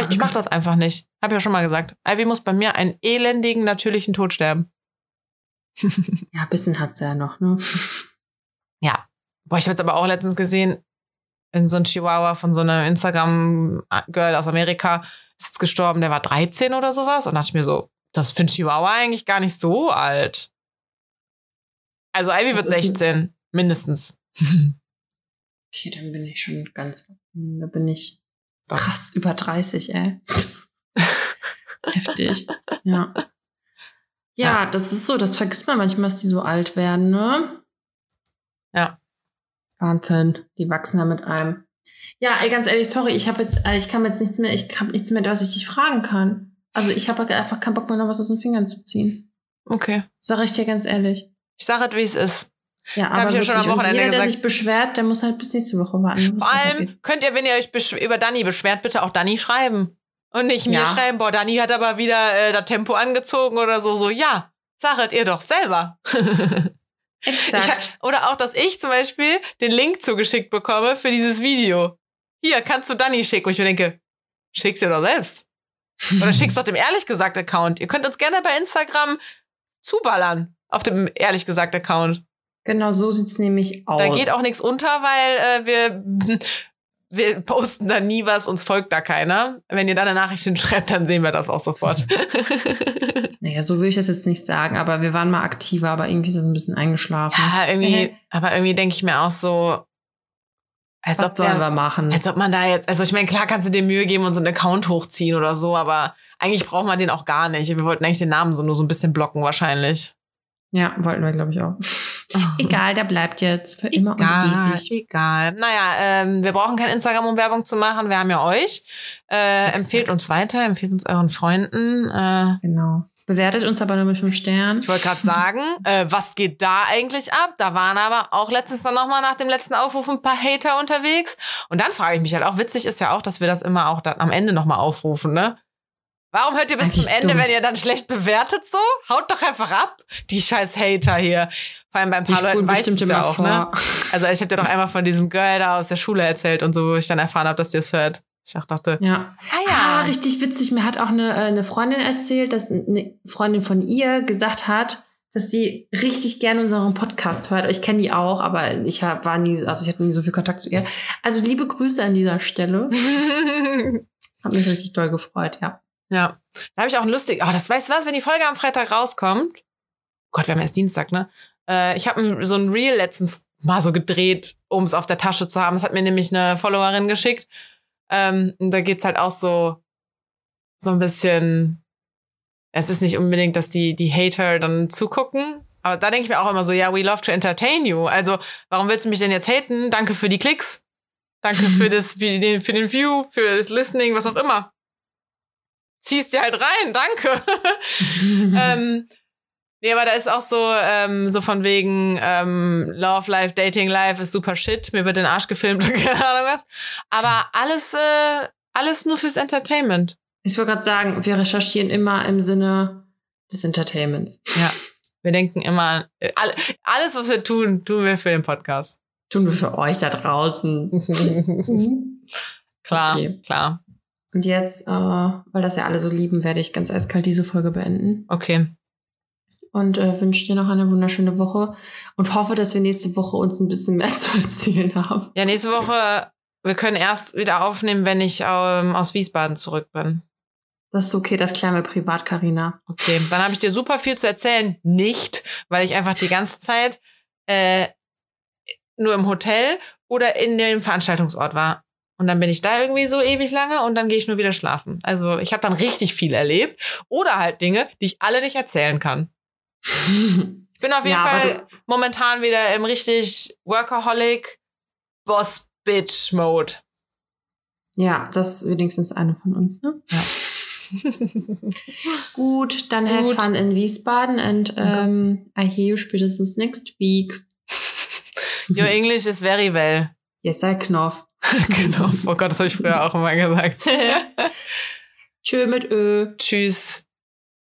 Speaker 2: Ich, ich mach das einfach nicht. Hab ja schon mal gesagt. Ivy muss bei mir einen elendigen, natürlichen Tod sterben.
Speaker 1: ja, ein bisschen hat sie ja noch, ne?
Speaker 2: Ja. Boah, ich habe jetzt aber auch letztens gesehen, irgend so ein Chihuahua von so einer Instagram-Girl aus Amerika ist jetzt gestorben, der war 13 oder sowas. Und dachte ich mir so, das finde Chihuahua eigentlich gar nicht so alt. Also Ivy wird 16, mindestens.
Speaker 1: Okay, dann bin ich schon ganz, da bin ich krass über 30, ey. Heftig. Ja. ja. Das ist so, das vergisst man manchmal, dass die so alt werden, ne?
Speaker 2: Ja.
Speaker 1: Wahnsinn, die wachsen da mit einem. Ja, ey, ganz ehrlich, sorry, ich habe jetzt, äh, ich kann jetzt nichts mehr, ich habe nichts mehr, was ich dich fragen kann. Also ich habe einfach keinen Bock mehr, noch was aus den Fingern zu ziehen.
Speaker 2: Okay.
Speaker 1: Sag ich dir ganz ehrlich.
Speaker 2: Ich sage es, wie es ist.
Speaker 1: Ja, das aber ich ja schon am Wochenende jeder, gesagt. der sich beschwert, der muss halt bis nächste Woche warten.
Speaker 2: Vor allem könnt ihr, wenn ihr euch über Dani beschwert, bitte auch Dani schreiben. Und nicht mir ja. schreiben, boah, Dani hat aber wieder äh, das Tempo angezogen oder so. So, ja, saget ihr doch selber.
Speaker 1: Exakt.
Speaker 2: Ich, oder auch, dass ich zum Beispiel den Link zugeschickt bekomme für dieses Video. Hier, kannst du Dani schicken. Und ich mir denke, schick's dir doch selbst. Oder schick's doch dem ehrlich gesagt Account. Ihr könnt uns gerne bei Instagram zuballern auf dem ehrlich gesagt Account.
Speaker 1: Genau, so sieht's nämlich aus.
Speaker 2: Da geht auch nichts unter, weil äh, wir wir posten da nie was, uns folgt da keiner. Wenn ihr da eine Nachricht hinschreibt, dann sehen wir das auch sofort.
Speaker 1: naja, so würde ich das jetzt nicht sagen, aber wir waren mal aktiver, aber irgendwie ist es ein bisschen eingeschlafen.
Speaker 2: Ja, irgendwie, aber irgendwie denke ich mir auch so, als
Speaker 1: was
Speaker 2: ob
Speaker 1: sollen wir machen?
Speaker 2: Als ob man da jetzt, also ich meine, klar kannst du dir Mühe geben und so einen Account hochziehen oder so, aber eigentlich braucht man den auch gar nicht. Wir wollten eigentlich den Namen so nur so ein bisschen blocken wahrscheinlich.
Speaker 1: Ja, wollten wir, glaube ich, auch. Egal, der bleibt jetzt für immer
Speaker 2: egal,
Speaker 1: und ewig.
Speaker 2: Egal. Naja, ähm, wir brauchen kein Instagram, um Werbung zu machen. Wir haben ja euch. Äh, empfehlt uns weiter, empfehlt uns euren Freunden. Äh,
Speaker 1: genau. Bewertet uns aber nur mit fünf Sternen.
Speaker 2: Ich wollte gerade sagen, äh, was geht da eigentlich ab? Da waren aber auch letztens dann nochmal nach dem letzten Aufruf ein paar Hater unterwegs. Und dann frage ich mich halt auch, witzig ist ja auch, dass wir das immer auch dann am Ende nochmal aufrufen, ne? Warum hört ihr bis Eigentlich zum Ende, dumm. wenn ihr dann schlecht bewertet so? Haut doch einfach ab, die scheiß Hater hier. Vor allem bei ein paar Leuten weiß ich ja auch, ne? Also ich habe dir doch einmal von diesem Girl da aus der Schule erzählt und so, wo ich dann erfahren habe, dass ihr es hört. Ich dachte,
Speaker 1: ja. Ah, ja. Ah, richtig witzig. Mir hat auch eine, äh, eine Freundin erzählt, dass eine Freundin von ihr gesagt hat, dass sie richtig gerne unseren Podcast hört. Ich kenne die auch, aber ich hab, war nie, also ich hatte nie so viel Kontakt zu ihr. Also liebe Grüße an dieser Stelle. hat mich richtig doll gefreut, ja.
Speaker 2: Ja. Da habe ich auch ein lustig, aber oh, das weißt du was, wenn die Folge am Freitag rauskommt. Gott, wir haben erst Dienstag, ne? Äh, ich habe so ein Reel letztens mal so gedreht, um es auf der Tasche zu haben. Das hat mir nämlich eine Followerin geschickt. Ähm, und da geht's halt auch so, so ein bisschen, es ist nicht unbedingt, dass die, die Hater dann zugucken. Aber da denke ich mir auch immer so, ja, we love to entertain you. Also, warum willst du mich denn jetzt haten? Danke für die Klicks. Danke für das, für den, für den View, für das Listening, was auch immer. Ziehst dir halt rein, danke. ähm, Nee, aber da ist auch so, ähm, so von wegen ähm, Love Life, Dating Life ist super shit, mir wird den Arsch gefilmt und keine Ahnung was. Aber alles, äh, alles nur fürs Entertainment.
Speaker 1: Ich wollte gerade sagen, wir recherchieren immer im Sinne des Entertainments.
Speaker 2: Ja. Wir denken immer, äh, alles, was wir tun, tun wir für den Podcast.
Speaker 1: Tun wir für euch da draußen.
Speaker 2: klar, okay. klar.
Speaker 1: Und jetzt, äh, weil das ja alle so lieben, werde ich ganz eiskalt diese Folge beenden.
Speaker 2: Okay
Speaker 1: und äh, wünsche dir noch eine wunderschöne Woche und hoffe, dass wir nächste Woche uns ein bisschen mehr zu erzählen haben.
Speaker 2: Ja, nächste Woche, wir können erst wieder aufnehmen, wenn ich ähm, aus Wiesbaden zurück bin.
Speaker 1: Das ist okay, das klären wir privat, Karina.
Speaker 2: Okay, dann habe ich dir super viel zu erzählen. Nicht, weil ich einfach die ganze Zeit äh, nur im Hotel oder in dem Veranstaltungsort war. Und dann bin ich da irgendwie so ewig lange und dann gehe ich nur wieder schlafen. Also ich habe dann richtig viel erlebt. Oder halt Dinge, die ich alle nicht erzählen kann. Ich bin auf jeden ja, Fall momentan wieder im richtig Workaholic Boss Bitch Mode.
Speaker 1: Ja, das ist wenigstens eine von uns, ne? Ja. Gut, dann Gut. have fun in Wiesbaden and um, I hear you spätestens next week.
Speaker 2: Your English is very well.
Speaker 1: Yes, I Knopf.
Speaker 2: Knopf. Oh Gott, das habe ich früher auch immer gesagt.
Speaker 1: Tschö mit Ö.
Speaker 2: Tschüss.